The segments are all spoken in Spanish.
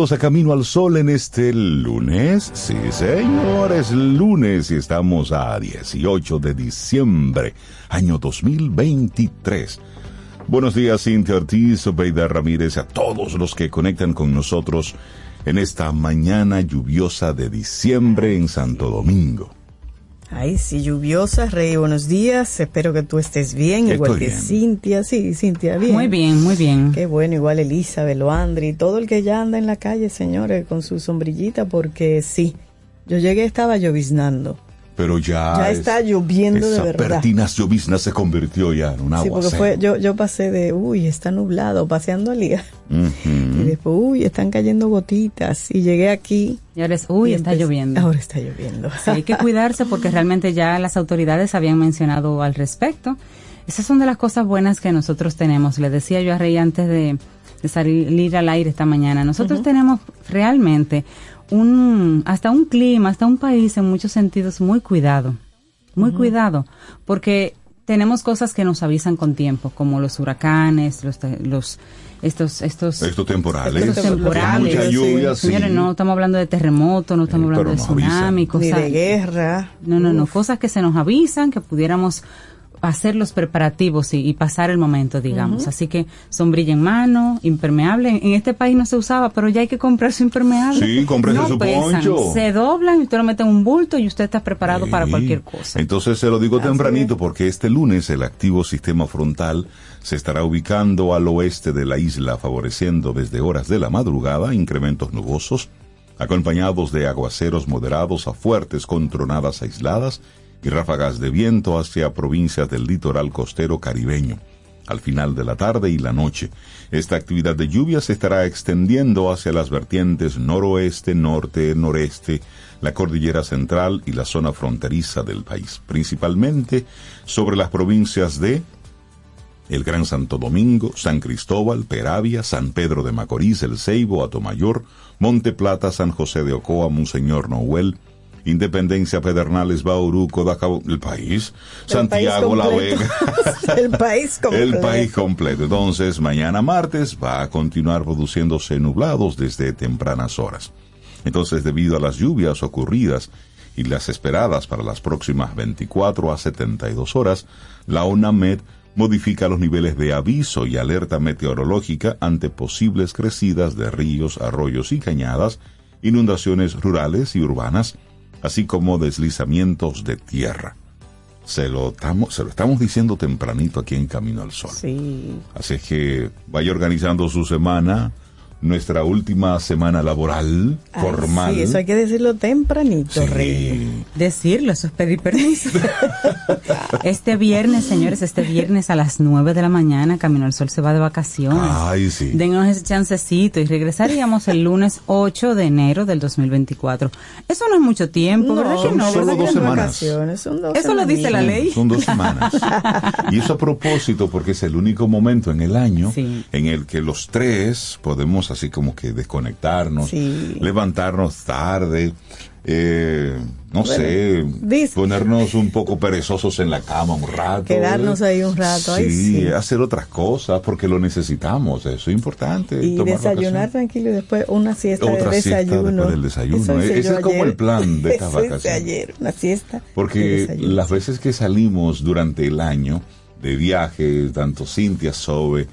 A Camino al Sol en este lunes. Sí, señores, lunes y estamos a 18 de diciembre, año 2023. Buenos días, Cintia Ortiz, Obeida Ramírez, a todos los que conectan con nosotros en esta mañana lluviosa de diciembre en Santo Domingo. Ay, sí, lluviosa, Rey, buenos días. Espero que tú estés bien, Estoy igual que bien. Cintia. Sí, Cintia, bien. Muy bien, muy bien. Qué bueno, igual Elizabeth, Loandri, todo el que ya anda en la calle, señores, con su sombrillita, porque sí, yo llegué, estaba lloviznando. Pero ya. Ya es- está lloviendo de esa verdad. pertinas llovizna se convirtió ya en un agua. Sí, porque fue, yo, yo pasé de, uy, está nublado, paseando al día. Y después, uy, están cayendo gotitas. Y llegué aquí. Y ahora es, uy, y está empecé- lloviendo. Ahora está lloviendo. Sí, hay que cuidarse porque realmente ya las autoridades habían mencionado al respecto. Esas son de las cosas buenas que nosotros tenemos. Le decía yo a Rey antes de, de salir al aire esta mañana. Nosotros tenemos realmente un, hasta un clima, hasta un país en muchos sentidos muy cuidado. Muy cuidado. Porque tenemos cosas que nos avisan con tiempo, como los huracanes, los, los estos, estos, Estos temporales. estos temporales. Mucha lluvia, sí. Señores, no estamos hablando de terremotos, no estamos Eh, hablando de nos avisan. tsunami, Ni cosas. de guerra. No, no, no, cosas que se nos avisan, que pudiéramos hacer los preparativos y, y pasar el momento, digamos. Así que sombrilla en mano, impermeable. En este país no se usaba, pero ya hay que comprar su impermeable. Sí, no su pesan, poncho. Se doblan y usted lo mete en un bulto y usted está preparado para cualquier cosa. Entonces se lo digo tempranito porque este lunes el activo sistema frontal se estará ubicando al oeste de la isla, favoreciendo desde horas de la madrugada incrementos nubosos, acompañados de aguaceros moderados a fuertes con tronadas aisladas y ráfagas de viento hacia provincias del litoral costero caribeño. Al final de la tarde y la noche, esta actividad de lluvia se estará extendiendo hacia las vertientes noroeste, norte, noreste, la cordillera central y la zona fronteriza del país, principalmente sobre las provincias de el Gran Santo Domingo, San Cristóbal, Peravia, San Pedro de Macorís, El Ceibo, Atomayor, Monte Plata, San José de Ocoa, Monseñor Noel, Independencia, Pedernales, Bauruco, Dajabón, el país, Santiago, La Vega. el país completo. El país completo. Entonces, mañana martes va a continuar produciéndose nublados desde tempranas horas. Entonces, debido a las lluvias ocurridas y las esperadas para las próximas 24 a 72 horas, la ONAMED modifica los niveles de aviso y alerta meteorológica ante posibles crecidas de ríos, arroyos y cañadas, inundaciones rurales y urbanas, así como deslizamientos de tierra. Se lo, estamos, se lo estamos diciendo tempranito aquí en Camino al Sol. Sí. Así es que vaya organizando su semana, nuestra última semana laboral formal. Sí, eso hay que decirlo tempranito, Sí. Rey. Decirlo, eso es pedir permiso. este viernes, señores, este viernes a las 9 de la mañana, Camino al Sol se va de vacaciones. Ay, sí. Denos ese chancecito y regresaríamos el lunes 8 de enero del 2024. Eso no es mucho tiempo, ¿verdad que son no? solo ¿verdad que dos semanas. vacaciones? Son dos Eso lo dice la ley. Son dos semanas. y eso a propósito porque es el único momento en el año Sí. en el que los tres podemos así como que desconectarnos, Sí. levantarnos tarde, eh, no sé, ponernos un poco perezosos en la cama un rato. Quedarnos ahí un rato, ay, sí. hacer otras cosas porque lo necesitamos, eso es importante. Y desayunar vacaciones. tranquilo y después una siesta Otra de siesta desayuno. después del desayuno. Hice Ese es como el plan de estas vacaciones. ayer, una siesta. Porque desayuno. las veces que salimos durante el año de viaje, tanto Cintia, Sobe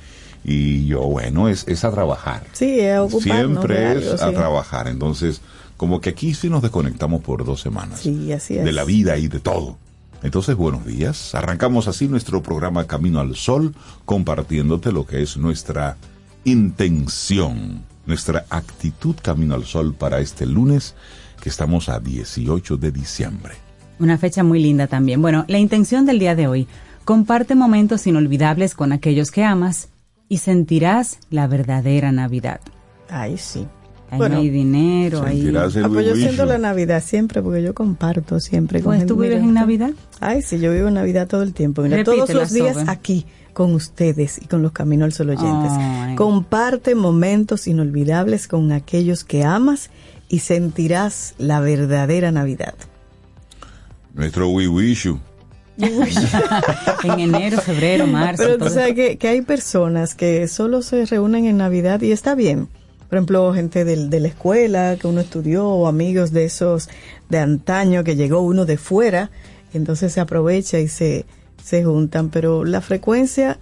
y yo, bueno, es, es a trabajar. Sí, es a ocuparnos Siempre de es algo, a sí. trabajar. Entonces, como que aquí sí nos desconectamos por dos semanas. Sí, así es. De la vida y de todo. Entonces, buenos días. Arrancamos así nuestro programa Camino al Sol, compartiéndote lo que es nuestra intención, nuestra actitud Camino al Sol para este lunes, que estamos a 18 de diciembre. Una fecha muy linda también. Bueno, la intención del día de hoy, comparte momentos inolvidables con aquellos que amas y sentirás la verdadera Navidad. Ay, sí. Ahí Bueno, no hay dinero, ahí... Ah, pues yo siento la Navidad siempre, porque yo comparto siempre con Pues gente tú vives en. Navidad. Ay, sí, yo vivo en Navidad todo el tiempo. Mira, todos los días Sobe. aquí con ustedes y con los Camino al Sol oyentes. Ay. Comparte momentos inolvidables con aquellos que amas y sentirás la verdadera Navidad. Nuestro We Wish You. En enero, febrero, marzo. Pero tú todo sabes que, que hay personas que solo se reúnen en Navidad y está bien. Por ejemplo, gente del- de la escuela que uno estudió o amigos de esos de antaño que llegó uno de fuera, y entonces se aprovecha y se, se juntan. Pero la frecuencia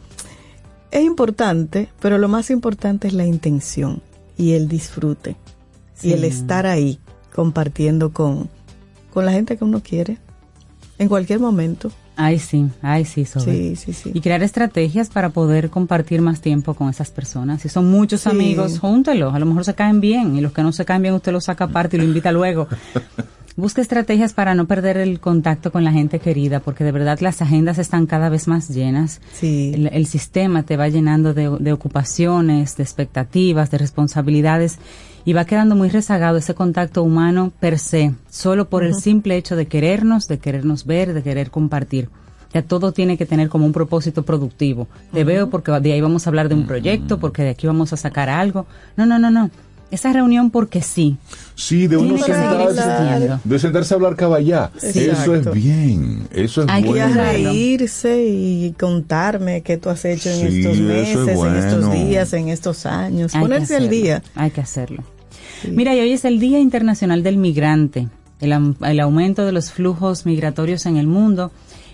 es importante, pero lo más importante es la intención y el disfrute y el estar ahí compartiendo con, con la gente que uno quiere en cualquier momento. Ay, sí, ay, sí, Sobe. Sí, sí, sí. Y crear estrategias para poder compartir más tiempo con esas personas. Si son muchos Sí. amigos, júntelos. A lo mejor se caen bien y los que no se caen bien usted los saca aparte y lo invita luego. Busca estrategias para no perder el contacto con la gente querida, porque de verdad las agendas están cada vez más llenas. Sí. El, el sistema te va llenando de, de ocupaciones, de expectativas, de responsabilidades y va quedando muy rezagado ese contacto humano per se, solo por el simple hecho de querernos, de querernos ver, de querer compartir. Ya todo tiene que tener como un propósito productivo. Te veo porque de ahí vamos a hablar de un proyecto, porque de aquí vamos a sacar algo. No, no, no, no. Esa reunión porque sí. Sí, de uno que sentarse, de sentarse a hablar caballá. Eso Exacto. es bien, eso es Hay que bueno. cuidarlo. reírse y contarme qué tú has hecho en Sí, estos es meses, en estos días, en estos años. Hay que Ponerse al día. Hay que hacerlo. Mira, y hoy es el Día Internacional del Migrante. El, el aumento de los flujos migratorios en el mundo.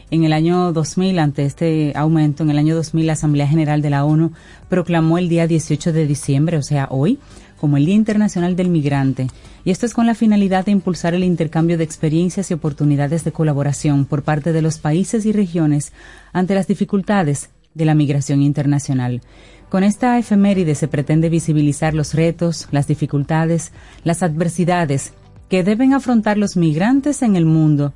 En el año 2000, ante este aumento, en el año 2000, la Asamblea General de la ONU proclamó el día 18 de diciembre, o sea, hoy, como el Día Internacional del Migrante. Y esto es con la finalidad de impulsar el intercambio de experiencias y oportunidades de colaboración por parte de los países y regiones ante las dificultades de la migración internacional. Con esta efeméride se pretende visibilizar los retos, las dificultades, las adversidades que deben afrontar los migrantes en el mundo,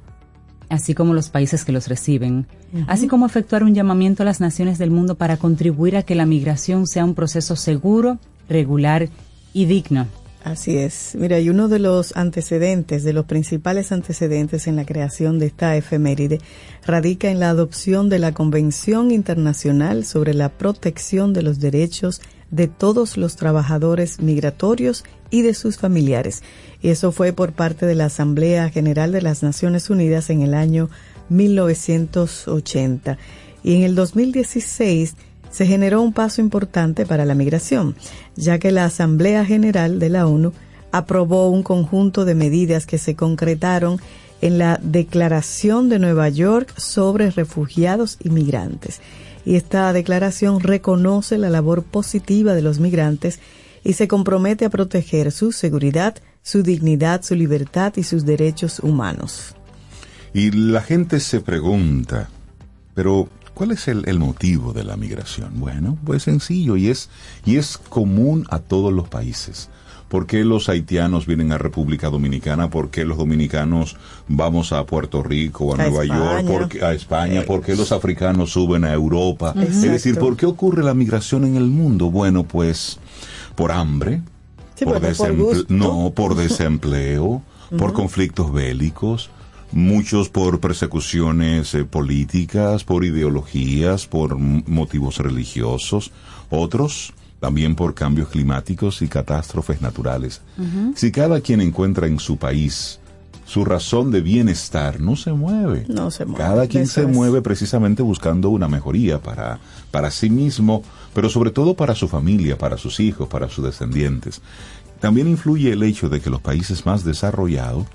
así como los países que los reciben, así como efectuar un llamamiento a las naciones del mundo para contribuir a que la migración sea un proceso seguro, regular y digno. Así es. Mira, y uno de los antecedentes, de los principales antecedentes en la creación de esta efeméride, radica en la adopción de la Convención Internacional sobre la Protección de los Derechos de todos los trabajadores migratorios y de sus familiares. Y eso fue por parte de la Asamblea General de las Naciones Unidas en el año 1980. Y en el 2016 se generó un paso importante para la migración, ya que la Asamblea General de la ONU aprobó un conjunto de medidas que se concretaron en la Declaración de Nueva York sobre refugiados y migrantes. Y esta declaración reconoce la labor positiva de los migrantes y se compromete a proteger su seguridad, su dignidad, su libertad y sus derechos humanos. Y la gente se pregunta, pero ¿Cuál es el, el motivo de la migración? Bueno, pues sencillo y es, y es común a todos los países. ¿Por qué los haitianos vienen a República Dominicana? ¿Por qué los dominicanos vamos a Puerto Rico, a, A Nueva España. York, ¿Por qué- a España? ¿Por qué los africanos suben a Europa? Es decir, ¿por qué ocurre la migración en el mundo? Bueno, pues por hambre, Sí, por desemple- no, por desempleo, por conflictos bélicos, muchos por persecuciones eh, políticas, por ideologías, por motivos religiosos, otros también por cambios climáticos y catástrofes naturales. Si cada quien encuentra en su país su razón de bienestar, no se mueve. No se mueve, Cada quien eso se es. mueve precisamente buscando una mejoría para, para sí mismo, pero sobre todo para su familia, para sus hijos, para sus descendientes. También influye el hecho de que los países más desarrollados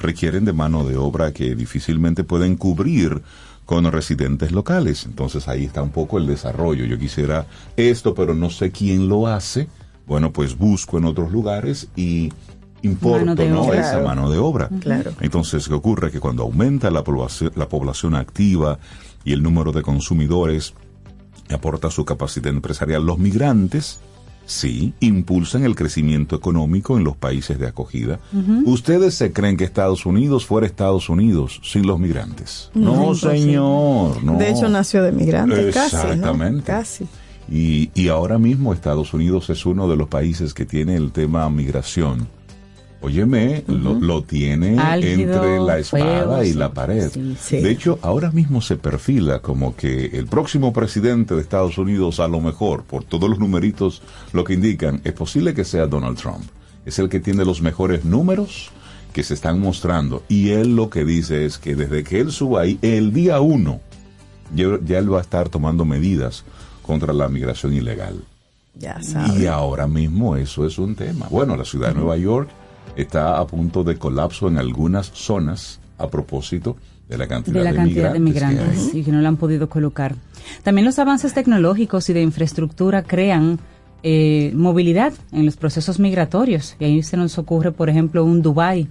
requieren de mano de obra que difícilmente pueden cubrir con residentes locales. Entonces ahí está un poco el desarrollo. Yo quisiera esto, pero no sé quién lo hace. Bueno, pues busco en otros lugares y importo ¿no? obra. esa Claro. mano de obra. Claro. Entonces, ¿qué ocurre? Que cuando aumenta la población, la población activa y el número de consumidores aporta su capacidad empresarial, los migrantes sí impulsan el crecimiento económico en los países de acogida. ¿Ustedes se creen que Estados Unidos fuera Estados Unidos sin los migrantes? No, señor. No. De hecho, nació de migrante, casi, ¿no? Exactamente. Casi. Y, y ahora mismo Estados Unidos es uno de los países que tiene el tema migración. Óyeme, lo, lo tiene Álgido, entre la espada feo, y la pared. Sí, sí. De hecho, ahora mismo se perfila como que el próximo presidente de Estados Unidos, a lo mejor, por todos los numeritos, lo que indican, es posible que sea Donald Trump. Es el que tiene los mejores números que se están mostrando. Y él lo que dice es que desde que él suba ahí, el día uno, ya, él va a estar tomando medidas contra la migración ilegal. Ya sabes. Y ahora mismo eso es un tema. Bueno, la ciudad de Nueva York está a punto de colapso en algunas zonas a propósito de la cantidad de la de, cantidad de migrantes, migrantes que hay. y que no la han podido colocar. También los avances tecnológicos y de infraestructura crean eh, movilidad en los procesos migratorios. Y ahí se nos ocurre, por ejemplo, un Dubai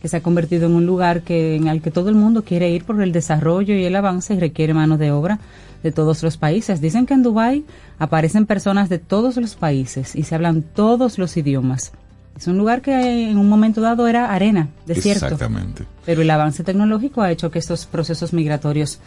que se ha convertido en un lugar que en el que todo el mundo quiere ir por el desarrollo y el avance y requiere mano de obra de todos los países. Dicen que en Dubai aparecen personas de todos los países y se hablan todos los idiomas. Es un lugar que en un momento dado era arena, desierto. Exactamente. Pero el avance tecnológico ha hecho que estos procesos migratorios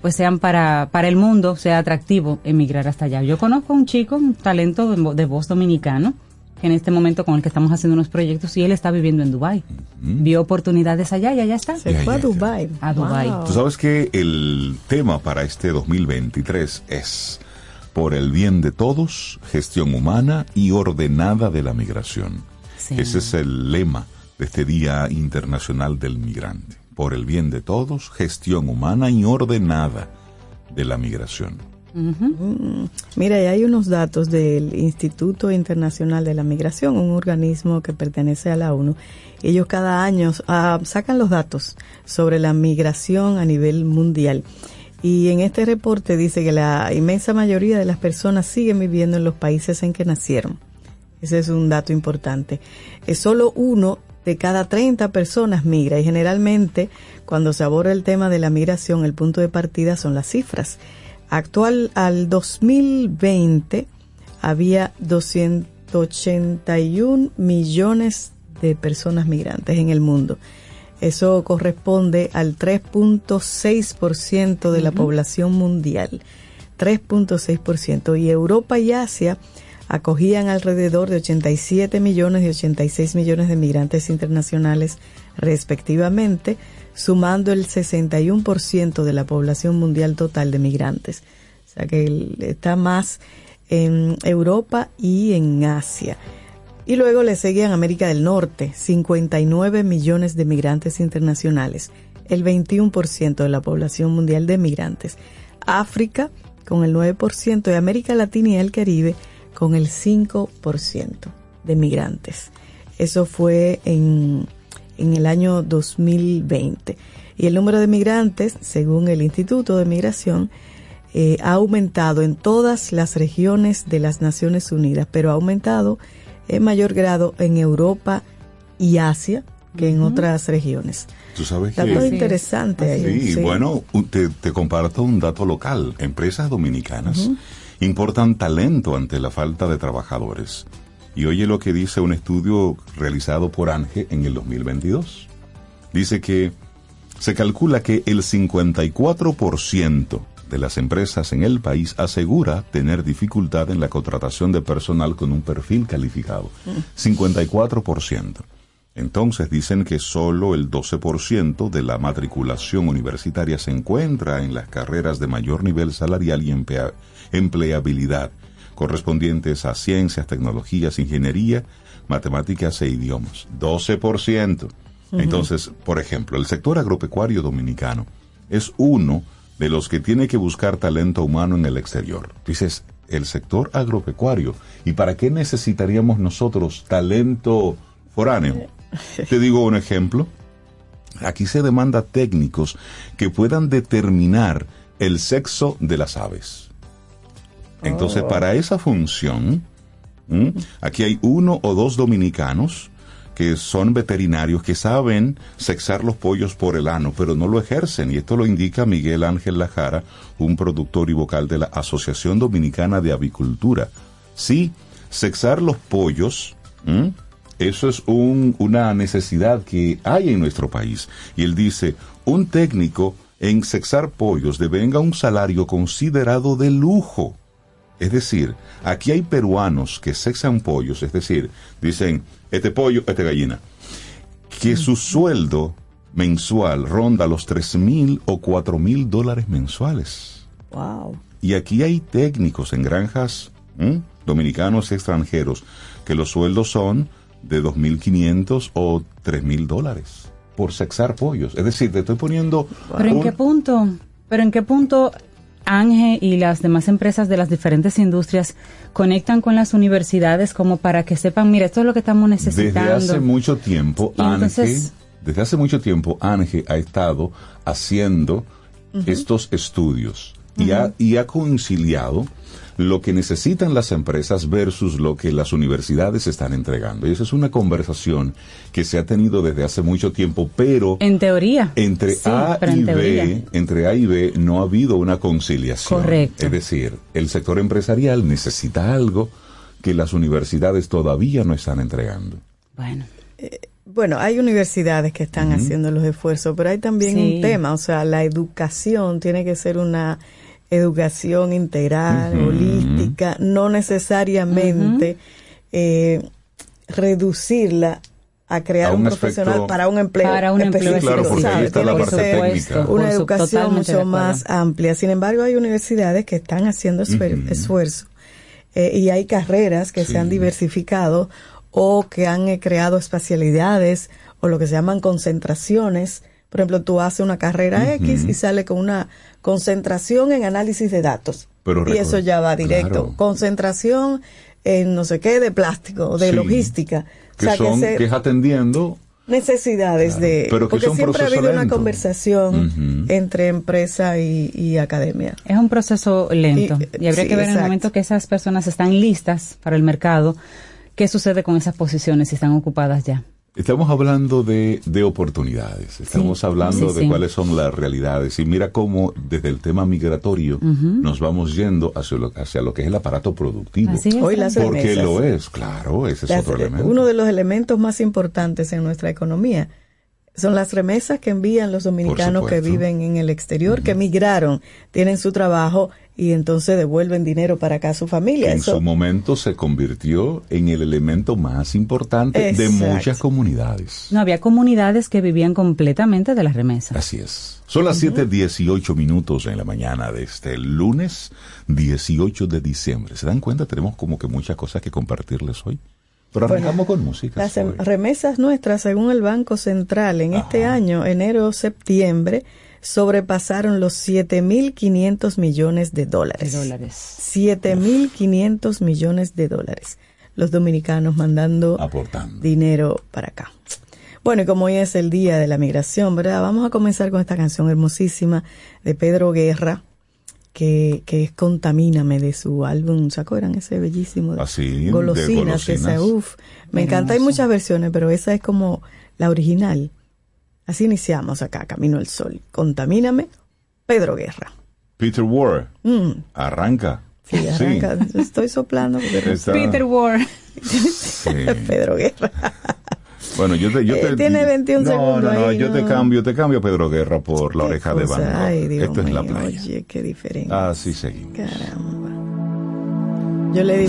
pues sean para, para el mundo, sea atractivo emigrar hasta allá. Yo conozco a un chico, un talento de, de voz dominicano, que en este momento con el que estamos haciendo unos proyectos y él está viviendo en Dubái. Vio oportunidades allá y allá está. Se fue a. Dubai. A Dubái. Wow. Tú sabes que el tema para este 2023 es por el bien de todos, gestión humana y ordenada de la migración. Sí. Ese es el lema de este Día Internacional del Migrante. Por el bien de todos, gestión humana y ordenada de la migración. Mira, y hay unos datos del Instituto Internacional de la Migración, un organismo que pertenece a la ONU. Ellos cada año ah, sacan los datos sobre la migración a nivel mundial. Y en este reporte dice que la inmensa mayoría de las personas siguen viviendo en los países en que nacieron. Ese es un dato importante. Es solo uno de cada 30 personas migra y generalmente cuando se aborda el tema de la migración el punto de partida son las cifras. Actual al 2020 había 281 millones de personas migrantes en el mundo. Eso corresponde al 3.6% de la población mundial. 3.6%. Y Europa y Asia acogían alrededor de 87 millones y 86 millones de migrantes internacionales respectivamente, sumando el 61% de la población mundial total de migrantes. O sea que está más en Europa y en Asia. Y luego le seguían América del Norte, 59 millones de migrantes internacionales, el 21% de la población mundial de migrantes. África con el 9% y América Latina y el Caribe con el 5% de migrantes. Eso fue en, en el año 2020. Y el número de migrantes, según el Instituto de Migración, eh, ha aumentado en todas las regiones de las Naciones Unidas, pero ha aumentado en mayor grado en Europa y Asia, que en otras regiones. Tú sabes Dato que... interesante ahí. Sí, bueno, te comparto un dato local. Empresas dominicanas importan talento ante la falta de trabajadores. Y oye lo que dice un estudio realizado por ANGE en el 2022. Dice que se calcula que el 54% de las empresas en el país asegura tener dificultad en la contratación de personal con un perfil calificado. 54%. Entonces dicen que solo el 12% de la matriculación universitaria se encuentra en las carreras de mayor nivel salarial y emplea- empleabilidad, correspondientes a ciencias, tecnologías, ingeniería, matemáticas e idiomas. 12%. Entonces, por ejemplo, el sector agropecuario dominicano es uno de los que tiene que buscar talento humano en el exterior. Dices, el sector agropecuario. ¿Y para qué necesitaríamos nosotros talento foráneo? Te digo un ejemplo. Aquí se demanda técnicos que puedan determinar el sexo de las aves. Entonces, para esa función, ¿m? aquí hay uno o dos dominicanos que son veterinarios que saben sexar los pollos por el ano, pero no lo ejercen. Y esto lo indica Miguel Ángel Lajara, un productor y vocal de la Asociación Dominicana de Avicultura. Sí, sexar los pollos, ¿m? Eso es un- una necesidad que hay en nuestro país. Y él dice, un técnico en sexar pollos devenga un salario considerado de lujo. Es decir, aquí hay peruanos que sexan pollos, es decir, dicen, este pollo, esta gallina, que su sueldo mensual ronda los tres mil o cuatro mil dólares mensuales. Wow. Y aquí hay técnicos en granjas dominicanos y extranjeros que los sueldos son de 2.500 o 3.000 dólares por sexar pollos. Es decir, te estoy poniendo... Pero en qué punto, pero en qué punto Ange y las demás empresas de las diferentes industrias conectan con las universidades como para que sepan, mira, esto es lo que estamos necesitando. Desde hace mucho tiempo, Ange, entonces- desde hace mucho tiempo, Ange ha estado haciendo estos estudios y, ha, y ha conciliado lo que necesitan las empresas versus lo que las universidades están entregando. Y esa es una conversación que se ha tenido desde hace mucho tiempo, pero En teoría. entre Sí, A y en B, teoría. entre A y B no ha habido una conciliación. Correcto. Es decir, el sector empresarial necesita algo que las universidades todavía no están entregando. Bueno, Bueno, hay universidades que están haciendo los esfuerzos, pero hay también Sí. un tema, o sea, la educación tiene que ser una educación integral, holística, no necesariamente eh, reducirla a crear A un, un profesional aspecto- para un empleo Para un empleo Claro, porque ahí una educación mucho más amplia. Sin embargo, hay universidades que están haciendo esfuer- esfuerzo eh, y hay carreras que se han diversificado o que han eh, creado especialidades o lo que se llaman concentraciones. Por ejemplo, tú haces una carrera X y sale con una concentración en análisis de datos. Pero y eso ya va directo. claro. Concentración en no sé qué, de plástico, de Sí. logística. Que o sea, son, que se- que es atendiendo necesidades Claro, de... pero que porque son siempre ha habido una conversación entre empresa y, y academia. es un proceso lento Y- y, habría sí, que ver en el momento que esas personas están listas para el mercado, qué sucede con esas posiciones si están ocupadas ya. Estamos hablando de, de oportunidades, estamos Sí, hablando sí, de sí. cuáles son las realidades y mira cómo desde el tema migratorio nos vamos yendo hacia lo, hacia lo que es el aparato productivo. Así es. Hoy las Porque remesas. lo es, claro, ese es Las- otro elemento. uno de los elementos más importantes en nuestra economía son las remesas que envían los dominicanos que viven en el exterior, que emigraron, tienen su trabajo y entonces devuelven dinero para acá a su familia. en Eso- su momento se convirtió en el elemento más importante de muchas comunidades. No, había comunidades que vivían completamente de las remesas. Así es. Son las 7.18 minutos en la mañana de este lunes 18 de diciembre. ¿Se dan cuenta? Tenemos como que muchas cosas que compartirles hoy. Pero Bueno, arrancamos con música. Las hoy. em- remesas nuestras, según el Banco Central, en este año, enero-septiembre, sobrepasaron los 7.500 millones de De dólares. dólares. 7.500 millones de dólares. Los dominicanos mandando Aportando. dinero para acá. Bueno, y como hoy es el día de la migración, ¿verdad? Vamos a comenzar con esta canción hermosísima de Pedro Guerra, que, que es Contamíname de su álbum, ¿se acuerdan ese bellísimo? Así, de golosinas, que esa, golosinas. uf, me encanta, hay muchas versiones, pero esa es como la original. Así iniciamos acá, Camino al Sol. Contamíname, Pedro Guerra. Peter Ward, Mm, arranca. sí, arranca, estoy soplando Peter Ward. sí. Pedro Guerra. Bueno, yo te, yo Eh, te tiene 21 no, segundos No, no, ahí, yo te cambio, te cambio Pedro Guerra por la oreja de Van Gogh. Ay, Dios Esto es la mío, playa. Oye, qué diferente. Así seguimos. Caramba. Yo le di,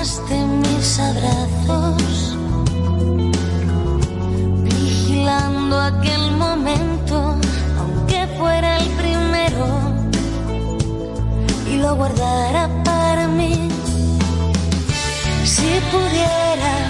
Abrazaste mis abrazos, vigilando aquel momento, aunque fuera el primero y lo guardara para mí. Si pudiera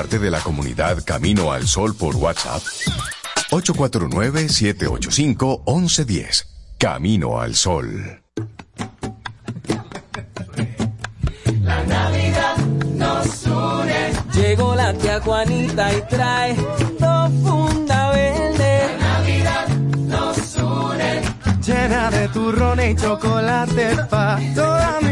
Parte de la comunidad Camino al Sol por WhatsApp? 849-785-1110. Camino al Sol. Llegó la tía Juanita y trae dos verde. La Navidad nos une. Llena de turrones y chocolate pa' toda mi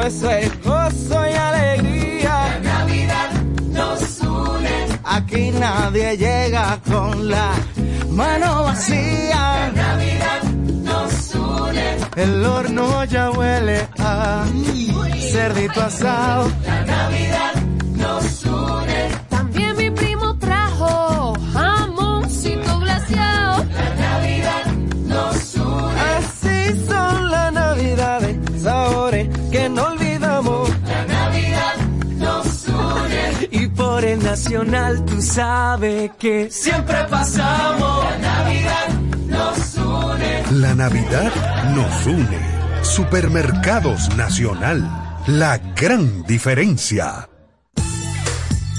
todo eso es gozo y alegría. La Navidad nos une. Aquí nadie llega con la mano vacía. La Navidad nos une. El horno ya huele a cerdito asado. La Navidad nos une. Nacional tú sabes que siempre pasamos. La Navidad nos une. La Navidad nos une. Supermercados Nacional. La gran diferencia.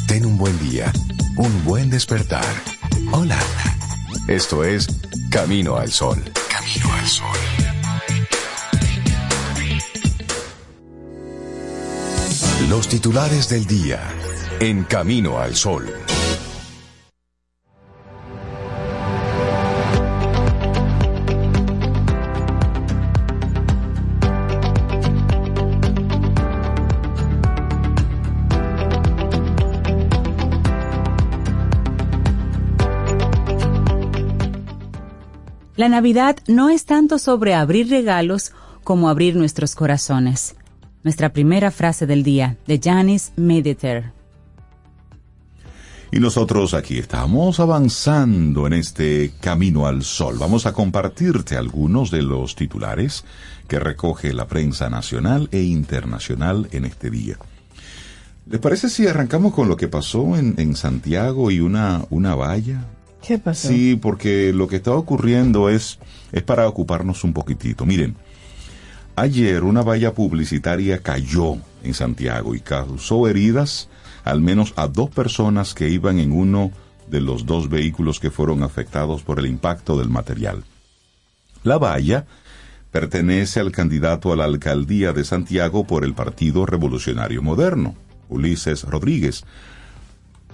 Ten un buen día, un buen despertar. Hola. Esto es Camino al Sol. Camino al Sol. Los titulares del día en Camino al Sol. La Navidad no es tanto sobre abrir regalos como abrir nuestros corazones. Nuestra primera frase del día, de Janis Mediter. Y nosotros aquí estamos avanzando en este camino al sol. Vamos a compartirte algunos de los titulares que recoge la prensa nacional e internacional en este día. ¿Les parece si arrancamos con lo que pasó en, en Santiago y una, una valla? ¿Qué pasó? Sí, porque lo que está ocurriendo es, es para ocuparnos un poquitito. Miren, ayer una valla publicitaria cayó en Santiago y causó heridas al menos a dos personas que iban en uno de los dos vehículos que fueron afectados por el impacto del material. La valla pertenece al candidato a la alcaldía de Santiago por el Partido Revolucionario Moderno, Ulises Rodríguez.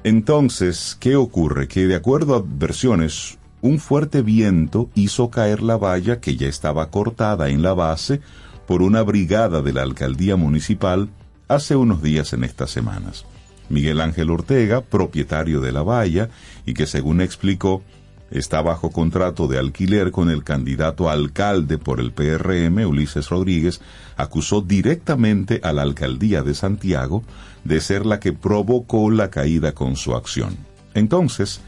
Entonces, ¿qué ocurre? Que de acuerdo a versiones, un fuerte viento hizo caer la valla que ya estaba cortada en la base por una brigada de la alcaldía municipal hace unos días en estas semanas. Miguel Ángel Ortega, propietario de la valla, y que según explicó, está bajo contrato de alquiler con el candidato a alcalde por el PRM, Ulises Rodríguez, acusó directamente a la alcaldía de Santiago de ser la que provocó la caída con su acción. Entonces,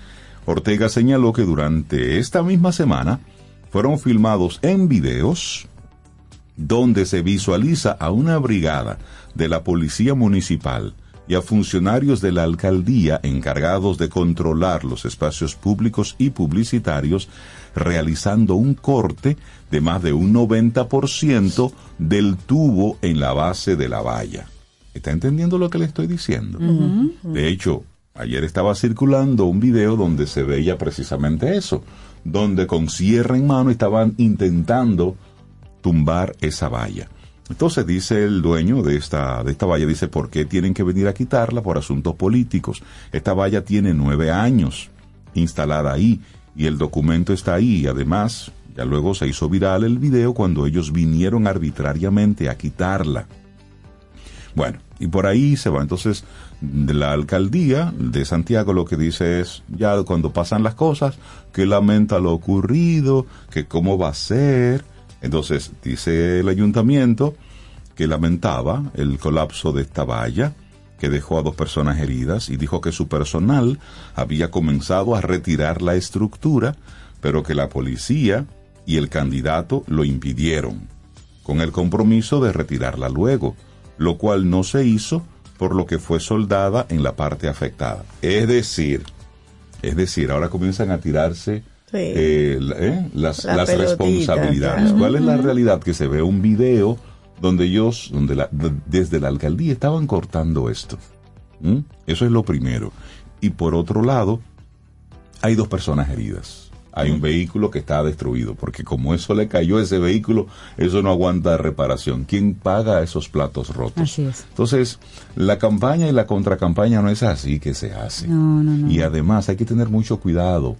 Ortega señaló que durante esta misma semana fueron filmados en videos donde se visualiza a una brigada de la Policía Municipal y a funcionarios de la alcaldía encargados de controlar los espacios públicos y publicitarios realizando un corte de más de un 90% del tubo en la base de la valla. ¿Está entendiendo lo que le estoy diciendo? De hecho, ayer estaba circulando un video donde se veía precisamente eso, donde con cierre en mano estaban intentando tumbar esa valla. Entonces dice el dueño de esta, de esta valla, dice, ¿por qué tienen que venir a quitarla por asuntos políticos? Esta valla tiene nueve años instalada ahí y el documento está ahí. Además, ya luego se hizo viral el video cuando ellos vinieron arbitrariamente a quitarla. Bueno, y por ahí se va. Entonces, de la alcaldía de Santiago lo que dice es, ya cuando pasan las cosas, que lamenta lo ocurrido, que cómo va a ser. Entonces, dice el ayuntamiento que lamentaba el colapso de esta valla, que dejó a dos personas heridas y dijo que su personal había comenzado a retirar la estructura, pero que la policía y el candidato lo impidieron, con el compromiso de retirarla luego, lo cual no se hizo, por lo que fue soldada en la parte afectada. Es decir, es decir, ahora comienzan a tirarse Sí. eh, la- eh, las, La las pelotita, responsabilidades. claro. ¿Cuál es la realidad? Que se ve un video donde ellos, donde la- de- desde la alcaldía estaban cortando esto. ¿Mm? Eso es lo primero. Y por otro lado, hay dos personas heridas. Hay un vehículo que está destruido, porque como eso le cayó a ese vehículo, eso no aguanta reparación. ¿Quién paga esos platos rotos? Así es. Entonces, la campaña y la contracampaña no es así que se hace. No, no, no. Y además hay que tener mucho cuidado,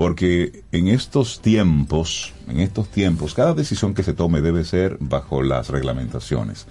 porque en estos tiempos, en estos tiempos, cada decisión que se tome debe ser bajo las reglamentaciones.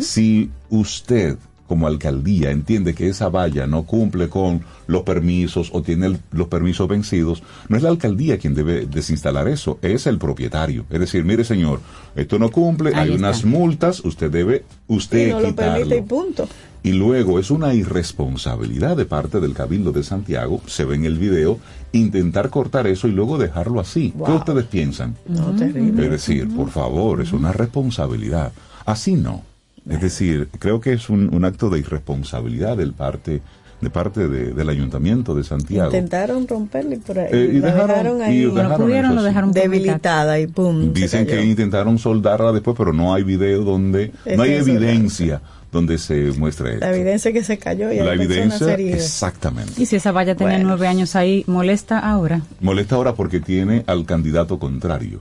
Si usted como alcaldía entiende que esa valla no cumple con los permisos o tiene el- los permisos vencidos, no es la alcaldía quien debe desinstalar eso, es el propietario. Es decir, mire señor, esto no cumple, Ahí hay está. unas multas, usted debe, usted Y no lo quitarlo. permite y punto. Y luego es una irresponsabilidad de parte del Cabildo de Santiago, se ve en el video, intentar cortar eso y luego dejarlo así. ¿Qué ustedes piensan? No, terrible. Es decir, por favor, es una responsabilidad. Así no. Es decir, creo que es un, un acto de irresponsabilidad del parte, de parte de- del Ayuntamiento de Santiago. Intentaron romperle por ahí. Eh, y la dejaron- dejaron y ahí dejaron pudieron, lo debilitada y pum. Dicen que intentaron soldarla después, pero no hay video donde, Es no hay evidencia donde se muestre esto. La evidencia que se cayó y La evidencia, exactamente. Y si esa valla tenía Bueno. nueve años ahí, molesta ahora. Molesta ahora porque tiene al candidato contrario.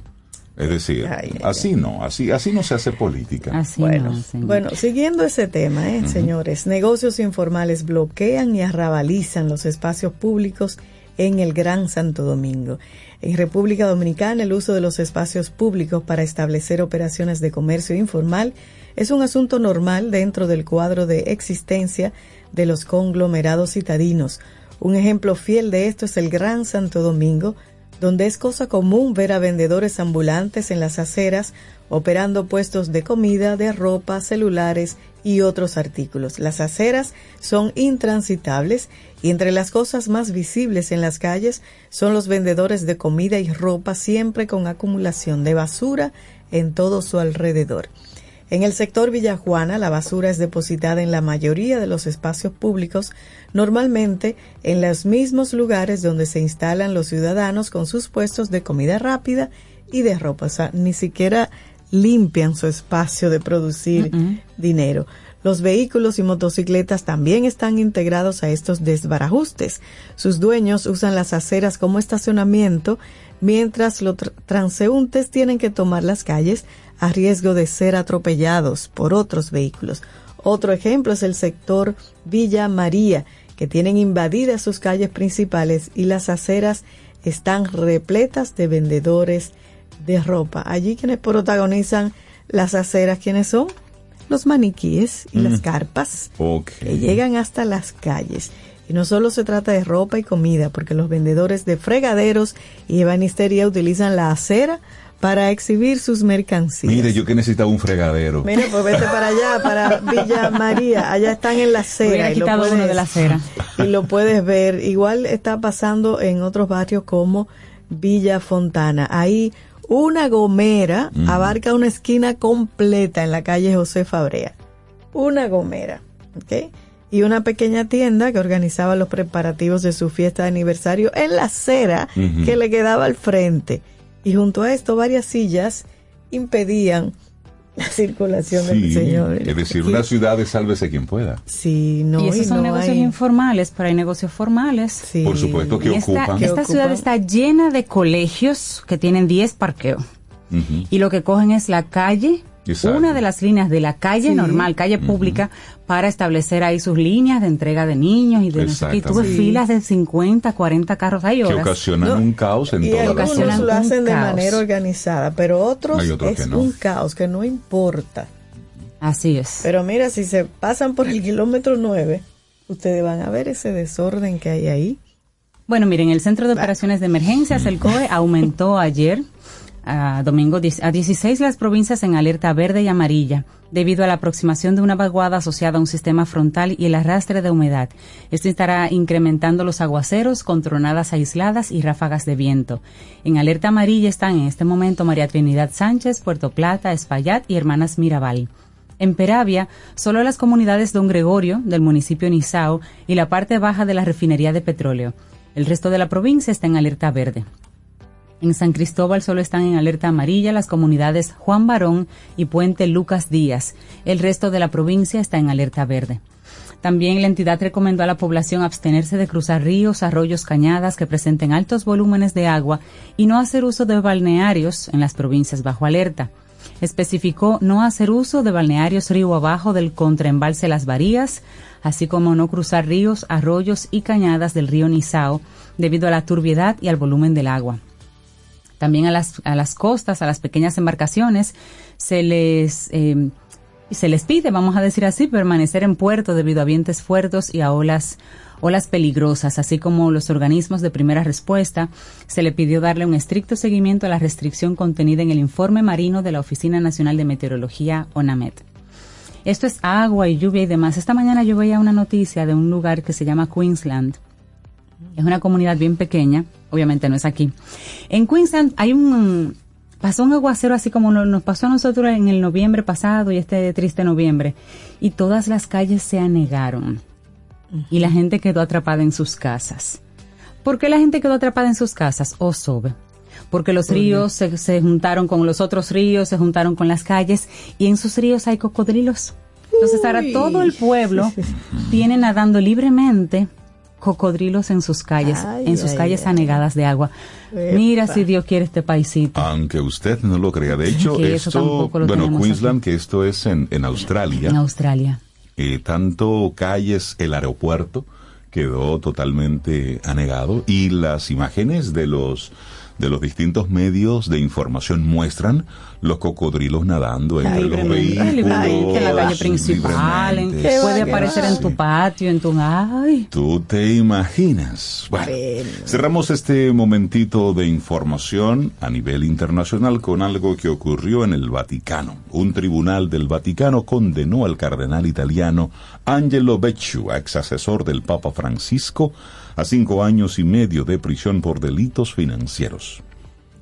Es decir, Ay, ay, así no, así, así no se hace política. Así Bueno, no, bueno, siguiendo ese tema, ¿eh, señores, negocios informales bloquean y arrabalizan los espacios públicos en el Gran Santo Domingo. En República Dominicana, el uso de los espacios públicos para establecer operaciones de comercio informal es un asunto normal dentro del cuadro de existencia de los conglomerados citadinos. Un ejemplo fiel de esto es el Gran Santo Domingo, donde es cosa común ver a vendedores ambulantes en las aceras operando puestos de comida, de ropa, celulares y otros artículos. Las aceras son intransitables y entre las cosas más visibles en las calles son los vendedores de comida y ropa siempre con acumulación de basura en todo su alrededor. En el sector Villajuana, la basura es depositada en la mayoría de los espacios públicos, normalmente en los mismos lugares donde se instalan los ciudadanos con sus puestos de comida rápida y de ropa. O sea, ni siquiera limpian su espacio de producir dinero. Los vehículos y motocicletas también están integrados a estos desbarajustes. Sus dueños usan las aceras como estacionamiento, mientras los tr- transeúntes tienen que tomar las calles a riesgo de ser atropellados por otros vehículos. Otro ejemplo es el sector Villa María, que tienen invadidas sus calles principales y las aceras están repletas de vendedores de ropa. Allí quienes protagonizan las aceras, ¿quiénes son? Los maniquíes y las carpas Ok. que llegan hasta las calles. Y no solo se trata de ropa y comida, porque los vendedores de fregaderos y ebanistería utilizan la acera para exhibir sus mercancías. Mire, yo que necesitaba un fregadero. Mire, pues vete para allá, para Villa María. Allá están en la acera. Y lo uno puedes- de la acera. Y lo puedes ver. Igual está pasando en otros barrios como Villa Fontana. Ahí una gomera abarca una esquina completa en la calle José Fabrea. Una gomera. ¿ok? Y una pequeña tienda que organizaba los preparativos de su fiesta de aniversario en la acera que le quedaba al frente. Y junto a esto varias sillas impedían la circulación del Sí, señor. es decir, una ciudad de sálvese quien pueda. Sí, no, y esos son no negocios hay- informales, pero hay negocios formales. Sí. Por supuesto que Y esta, ocupan. Esta ocupan. ciudad está llena de colegios que tienen 10 parqueos. Ujú. Y lo que cogen es la calle, Exacto. una de las líneas de la calle Sí. normal, calle pública, para establecer ahí sus líneas de entrega de niños y de no sé qué. Y tú ves Exactamente. filas de 50, 40 carros ahí Que ocasionan No, un caos en y toda la algunos lo hacen de caos. manera organizada, pero otros es no. un caos que no importa. Así es. Pero mira, si se pasan por el kilómetro 9, ustedes van a ver ese desorden que hay ahí. Bueno, miren, el Centro de Operaciones de Emergencias, el COE, aumentó ayer, a domingo, a 16 las provincias en alerta verde y amarilla, debido a la aproximación de una vaguada asociada a un sistema frontal y el arrastre de humedad. Esto estará incrementando los aguaceros con tronadas aisladas y ráfagas de viento. En alerta amarilla están en este momento María Trinidad Sánchez, Puerto Plata, Espaillat y Hermanas Mirabal. En Peravia, solo las comunidades Don Gregorio, del municipio Nizao, y la parte baja de la refinería de petróleo. El resto de la provincia está en alerta verde. En San Cristóbal solo están en alerta amarilla las comunidades Juan Barón y Puente Lucas Díaz. El resto de la provincia está en alerta verde. También la entidad recomendó a la población abstenerse de cruzar ríos, arroyos, cañadas que presenten altos volúmenes de agua y no hacer uso de balnearios en las provincias bajo alerta. Especificó no hacer uso de balnearios río abajo del contraembalse Las Varías, así como no cruzar ríos, arroyos y cañadas del río Nizao debido a la turbiedad y al volumen del agua. También a las, a las costas, a las pequeñas embarcaciones, se les, eh, se les pide, vamos a decir así, permanecer en puerto debido a vientos fuertes y a olas, olas peligrosas, así como los organismos de primera respuesta, se le pidió darle un estricto seguimiento a la restricción contenida en el informe marino de la Oficina Nacional de Meteorología, ONAMET. Esto es agua y lluvia y demás. Esta mañana yo veía una noticia de un lugar que se llama Queensland. Es una comunidad bien pequeña, obviamente no es aquí. En Queensland hay un pasó un aguacero así como nos pasó a nosotros en el noviembre pasado y este triste noviembre y todas las calles se anegaron y la gente quedó atrapada en sus casas. ¿Por qué la gente quedó atrapada en sus casas? O sobe. Porque los ríos se, se juntaron con los otros ríos, se juntaron con las calles y en sus ríos hay cocodrilos. Entonces ahora todo el pueblo tiene nadando libremente cocodrilos en sus calles, Ay, en sus ay, calles ay. anegadas de agua. Epa. Mira si Dios quiere este paisito. Aunque usted no lo crea. De hecho, Que esto, bueno, Queensland, aquí. que esto es en, en Australia, En Australia. eh, tanto calles, el aeropuerto quedó totalmente anegado y las imágenes de los de los distintos medios de información muestran los cocodrilos nadando entre Ay, los tremendo. vehículos. Ay, que en la calle principal, en- puede aparecer en tu patio, en tu... Ay, Tú te imaginas. Bueno, Bueno. cerramos este momentito de información a nivel internacional con algo que ocurrió en el Vaticano. Un tribunal del Vaticano condenó al cardenal italiano Angelo Becciu, ex asesor del Papa Francisco, a cinco años y medio de prisión por delitos financieros.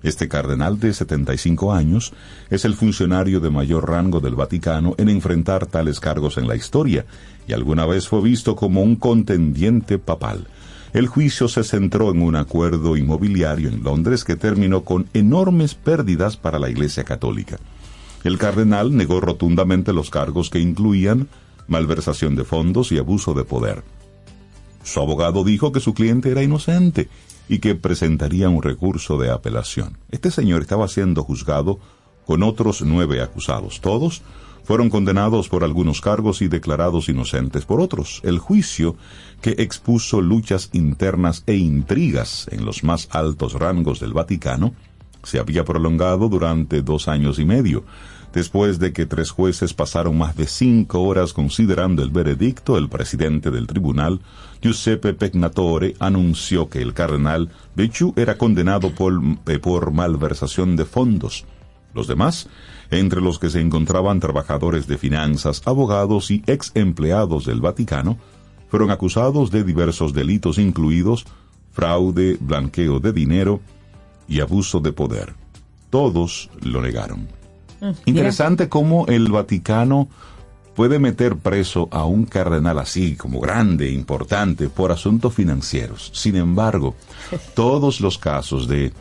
Este cardenal de 75 años es el funcionario de mayor rango del Vaticano en enfrentar tales cargos en la historia y alguna vez fue visto como un contendiente papal. El juicio se centró en un acuerdo inmobiliario en Londres que terminó con enormes pérdidas para la Iglesia Católica. El cardenal negó rotundamente los cargos que incluían malversación de fondos y abuso de poder. Su abogado dijo que su cliente era inocente y que presentaría un recurso de apelación. Este señor estaba siendo juzgado con otros nueve acusados. Todos fueron condenados por algunos cargos y declarados inocentes por otros. El juicio, que expuso luchas internas e intrigas en los más altos rangos del Vaticano, se había prolongado durante dos años y medio. Después de que tres jueces pasaron más de cinco horas considerando el veredicto, el presidente del tribunal, Giuseppe Pegnatore, anunció que el cardenal Becciu era condenado eh, por malversación de fondos. Los demás, entre los que se encontraban trabajadores de finanzas, abogados y ex empleados del Vaticano, fueron acusados de diversos delitos incluidos fraude, blanqueo de dinero y abuso de poder. Todos lo negaron. Interesante cómo el Vaticano puede meter preso a un cardenal así, como grande, importante, por asuntos financieros. Sin embargo, todos los casos de,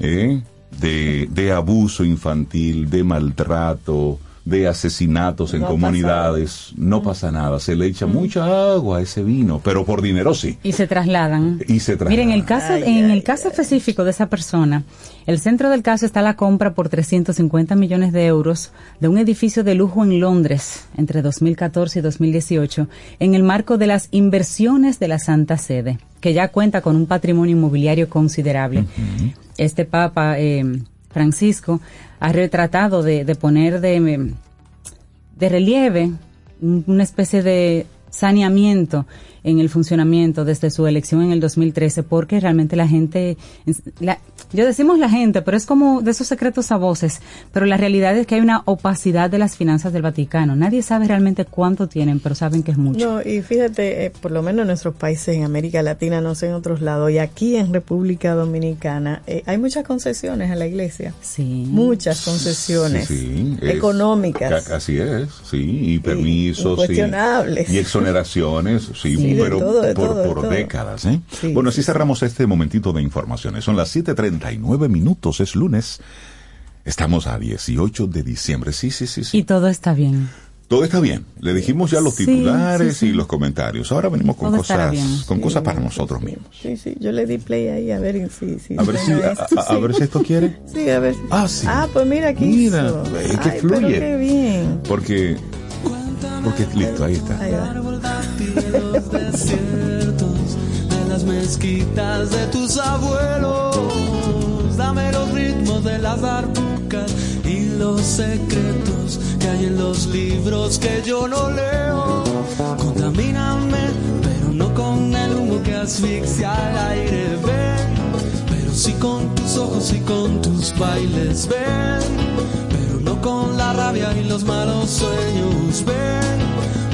eh, de, de abuso infantil, de maltrato, de asesinatos en No pasa comunidades, no pasa nada. Se le echa mucha agua a ese vino, pero por dinero sí. y se trasladan. Y se trasladan. Miren, el caso, Ay, en ay, el caso específico de esa persona, el centro del caso está la compra por 350 millones de euros de un edificio de lujo en Londres entre 2014 y 2018 en el marco de las inversiones de la Santa Sede, que ya cuenta con un patrimonio inmobiliario considerable. Este Papa eh, Francisco ha retratado de, poner de, de relieve un- una especie de saneamiento en el funcionamiento desde su elección en el 2013 porque realmente la gente yo decimos la gente pero es como de esos secretos a voces pero la realidad es que hay una opacidad de las finanzas del Vaticano nadie sabe realmente cuánto tienen pero saben que es mucho No, y fíjate, eh, por lo menos en nuestros países, en América Latina, no sé en otros lados, y aquí en República Dominicana, eh, hay muchas concesiones a la iglesia. sí Muchas concesiones Sí, sí, es- económicas. ca- Así es, sí, y permisos. sí, incuestionables. Y, exoneraciones, sí, Sí, de pero todo, de por, todo, por todo. décadas. ¿eh? Sí, bueno, así sí, cerramos este momentito de informaciones. Son las 7.39 minutos, es lunes. Estamos a 18 de diciembre. Sí, sí, sí, sí. y todo está bien Todo está bien. Le dijimos ya los Sí, titulares sí, sí. y los comentarios. Ahora venimos con Todo cosas, con Sí, cosas para nosotros mismos. Sí, sí, yo le di play ahí a ver si... si A ver si, a, esto, a- ver si esto quiere. Sí, a ver. Ah, sí. Ah, pues mira aquí. Mira, hizo. es que Ay, fluye. Pero qué bien. Porque, porque listo, ahí está. Ahí va. de los desiertos, de las mezquitas de tus abuelos. Dame los ritmos de las darbucas y los secretos que hay en los libros que yo no leo. Contamíname, pero no con el humo que asfixia al aire. Ven, pero sí con tus ojos y con tus bailes. Ven, pero no con la rabia y los malos sueños. Ven,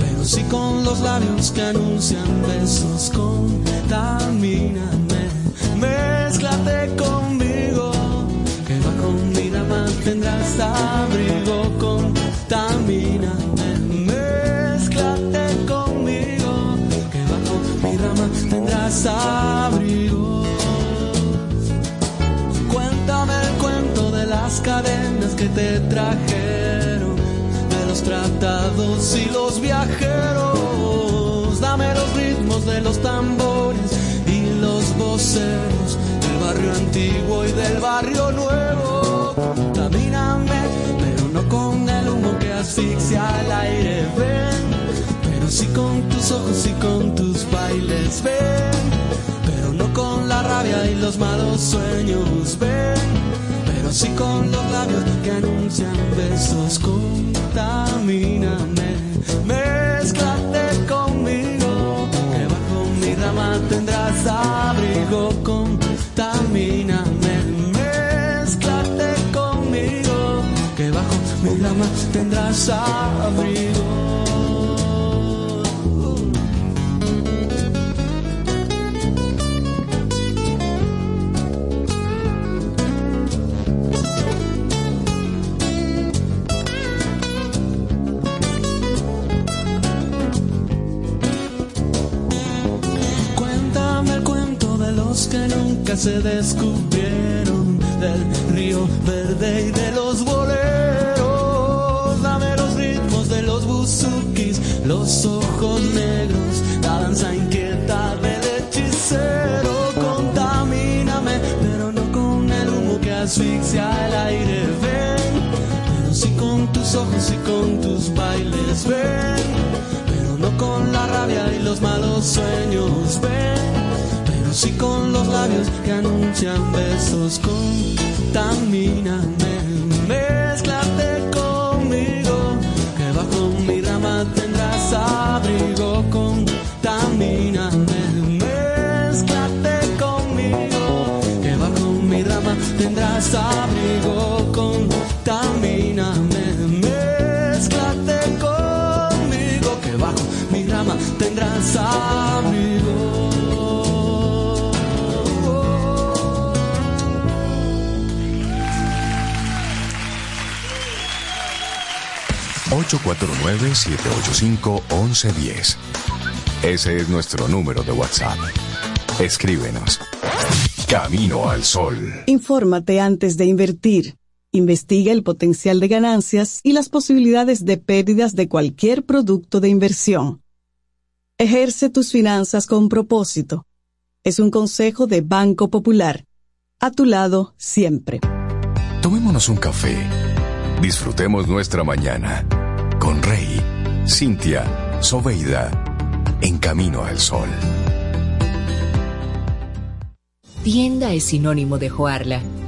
pero sí con los labios que anuncian besos. Contamíname, mézclate conmigo, tendrás abrigo. Contamíname, mézclate conmigo, que bajo mi rama tendrás abrigo. Cuéntame el cuento de las cadenas que te trajeron, de los tratados y los viajeros. Dame los ritmos de los tambores y los voceros del barrio antiguo y del barrio nuevo. Asfixia al aire. Ven, pero sí con tus ojos y con tus bailes. Ven pero no con la rabia y los malos sueños. Ven, pero sí con los labios que anuncian besos. Contamíname, mézclate mi rama tendrás abrigo. Cuéntame el cuento de los que nunca se descubrieron, del río verde y de los boleros. Los ojos negros, la danza inquieta del hechicero. Contamíname, pero no con el humo que asfixia el aire. Ven, pero sí con tus ojos y con tus bailes. Ven pero no con la rabia y los malos sueños. Ven, pero sí con los labios que anuncian besos. Contamíname, 849-785-1110. Ese es nuestro número de WhatsApp. Escríbenos. Camino al Sol. Infórmate antes de invertir. Investiga el potencial de ganancias y las posibilidades de pérdidas de cualquier producto de inversión. Ejerce tus finanzas con propósito. Es un consejo de Banco Popular. A tu lado siempre. Tomémonos un café. Disfrutemos nuestra mañana con Rey, Cintia, Soveida, en Camino al Sol. Tienda es sinónimo de Joarla.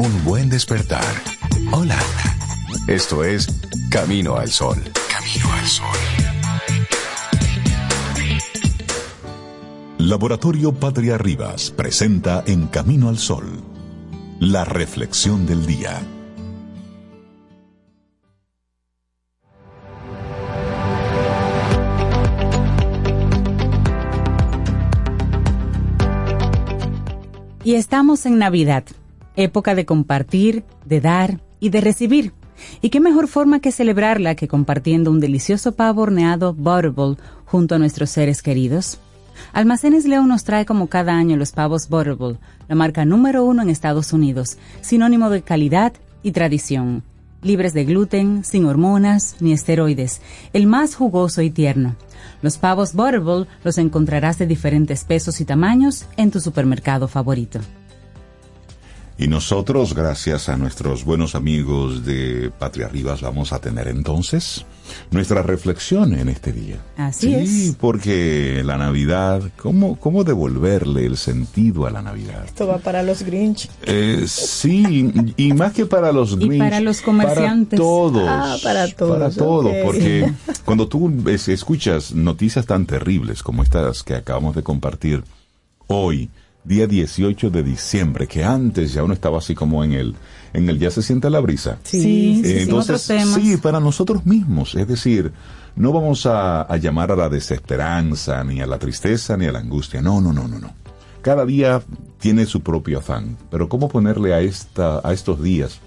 un buen despertar. Hola. Esto es Camino al Sol. Camino al Sol. Laboratorio Patria Rivas presenta en Camino al Sol la reflexión del día. Y estamos en Navidad época de compartir, de dar y de recibir. ¿Y qué mejor forma que celebrarla que compartiendo un delicioso pavo horneado Butterball junto a nuestros seres queridos? Almacenes León nos trae como cada año los pavos Butterball, la marca número uno en Estados Unidos, sinónimo de calidad y tradición. Libres de gluten, sin hormonas ni esteroides, el más jugoso y tierno. Los pavos Butterball los encontrarás de diferentes pesos y tamaños en tu supermercado favorito. Y nosotros, gracias a nuestros buenos amigos de Patria Rivas, vamos a tener entonces nuestra reflexión en este día. Así sí, es. porque la Navidad, ¿cómo, ¿cómo devolverle el sentido a la Navidad? Esto va para los Grinch. Eh, sí, y más que para los Y Grinch. para los comerciantes. Para todos. Ah, para todos, Para todos, porque cuando tú escuchas noticias tan terribles como estas que acabamos de compartir hoy, día 18 de diciembre, que antes ya uno estaba así como en el, en el ya se siente la brisa. Sí, sí, sí, Entonces, otros temas. sí, para nosotros mismos, es decir, no vamos a, a llamar a la desesperanza, ni a la tristeza, ni a la angustia. No, no, no, no, no. Cada día tiene su propio afán, pero ¿cómo ponerle a, esta, a estos días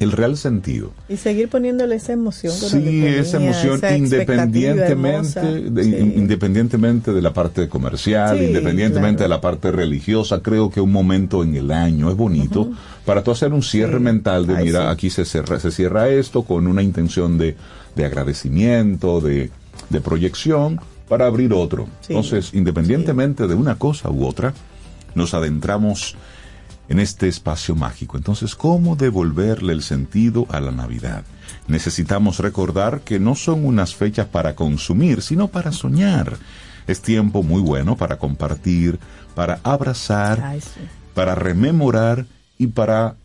el real sentido? Y seguir poniéndole esa emoción. Sí, esa emoción esa independientemente, de- Sí. independientemente de la parte comercial, Sí, independientemente claro. de la parte religiosa, creo que un momento en el año es bonito para tú hacer un cierre mental de, Ay, mira, aquí se cierra, se cierra esto con una intención de, de agradecimiento, de, de proyección, para abrir otro. Entonces, independientemente de una cosa u otra, nos adentramos en este espacio mágico. Entonces, ¿cómo devolverle el sentido a la Navidad? Necesitamos recordar que no son unas fechas para consumir, sino para soñar. Es tiempo muy bueno para compartir, para abrazar, Ay, sí. para rememorar y para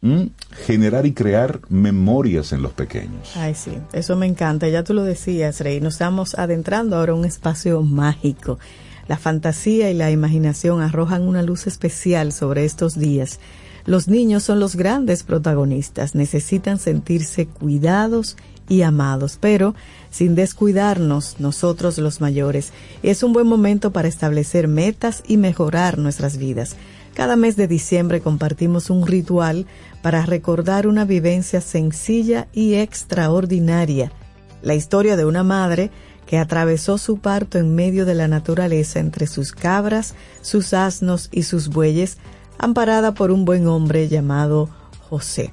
mm, generar y crear memorias en los pequeños. Ay, sí, eso me encanta. Ya tú lo decías, Rey. Nos estamos adentrando ahora a un espacio mágico. La fantasía y la imaginación arrojan una luz especial sobre estos días. Los niños son los grandes protagonistas. Necesitan sentirse cuidados y amados, pero sin descuidarnos nosotros los mayores. Es un buen momento para establecer metas y mejorar nuestras vidas. Cada mes de diciembre compartimos un ritual para recordar una vivencia sencilla y extraordinaria, la historia de una madre que atravesó su parto en medio de la naturaleza entre sus cabras, sus asnos y sus bueyes, amparada por un buen hombre llamado José.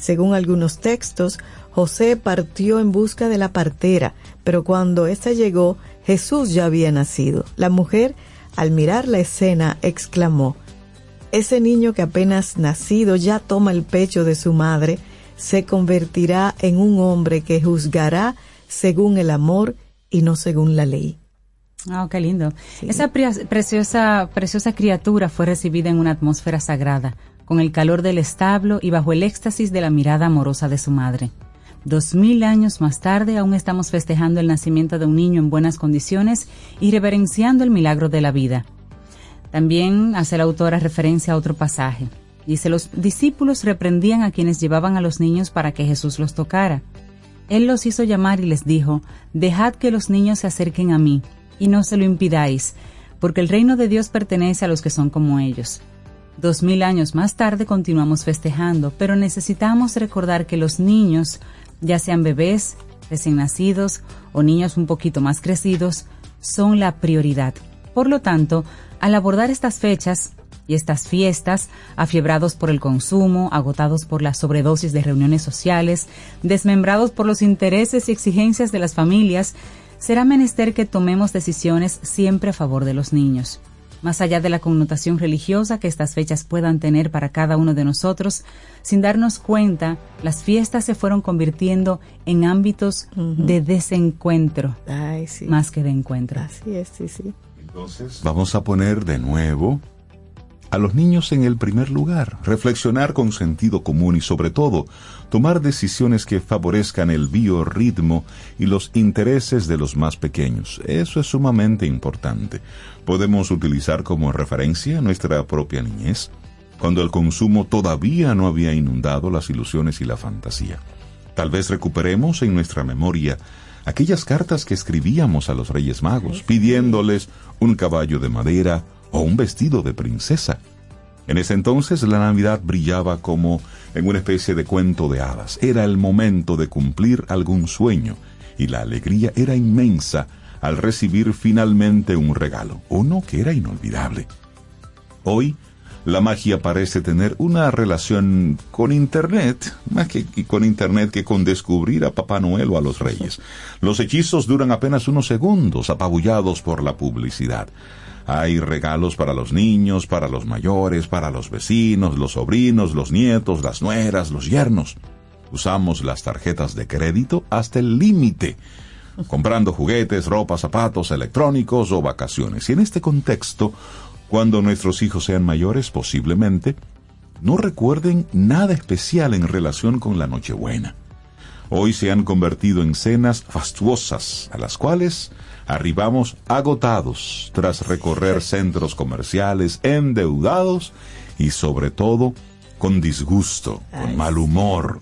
Según algunos textos, José partió en busca de la partera, pero cuando ésta llegó, Jesús ya había nacido. La mujer, al mirar la escena, exclamó, ese niño que apenas nacido ya toma el pecho de su madre, se convertirá en un hombre que juzgará según el amor y no según la ley. Ah, qué lindo. Esa pre- preciosa, preciosa criatura fue recibida en una atmósfera sagrada, con el calor del establo y bajo el éxtasis de la mirada amorosa de su madre. Dos mil años más tarde aún estamos festejando el nacimiento de un niño en buenas condiciones y reverenciando el milagro de la vida. También hace la autora referencia a otro pasaje. Dice, los discípulos reprendían a quienes llevaban a los niños para que Jesús los tocara. Él los hizo llamar y les dijo, Dejad que los niños se acerquen a mí, y no se lo impidáis, porque el reino de Dios pertenece a los que son como ellos. Dos mil años más tarde continuamos festejando, pero necesitamos recordar que los niños, ya sean bebés, recién nacidos o niños un poquito más crecidos, son la prioridad. Por lo tanto, al abordar estas fechas y estas fiestas, afiebrados por el consumo, agotados por la sobredosis de reuniones sociales, desmembrados por los intereses y exigencias de las familias, será menester que tomemos decisiones siempre a favor de los niños. Más allá de la connotación religiosa que estas fechas puedan tener para cada uno de nosotros, sin darnos cuenta, las fiestas se fueron convirtiendo en ámbitos de desencuentro Ay, sí. más que de encuentro. Así es, sí, sí. Entonces, vamos a poner de nuevo a los niños en el primer lugar, reflexionar con sentido común y sobre todo tomar decisiones que favorezcan el biorritmo y los intereses de los más pequeños. Eso es sumamente importante. Podemos utilizar como referencia nuestra propia niñez, cuando el consumo todavía no había inundado las ilusiones y la fantasía. Tal vez recuperemos en nuestra memoria aquellas cartas que escribíamos a los Reyes Magos, pidiéndoles un caballo de madera o un vestido de princesa. En ese entonces la Navidad brillaba como en una especie de cuento de hadas. Era el momento de cumplir algún sueño y la alegría era inmensa al recibir finalmente un regalo, uno que era inolvidable. Hoy, la magia parece tener una relación con Internet, más que con Internet que con descubrir a Papá Noel o a los Reyes. Los hechizos duran apenas unos segundos, apabullados por la publicidad. Hay regalos para los niños, para los mayores, para los vecinos, los sobrinos, los nietos, las nueras, los yernos. Usamos las tarjetas de crédito hasta el límite, comprando juguetes, ropa, zapatos, electrónicos o vacaciones. Y en este contexto, cuando nuestros hijos sean mayores, posiblemente, no recuerden nada especial en relación con la Nochebuena. Hoy se han convertido en cenas fastuosas, a las cuales arribamos agotados tras recorrer centros comerciales, endeudados y sobre todo con disgusto, con mal humor.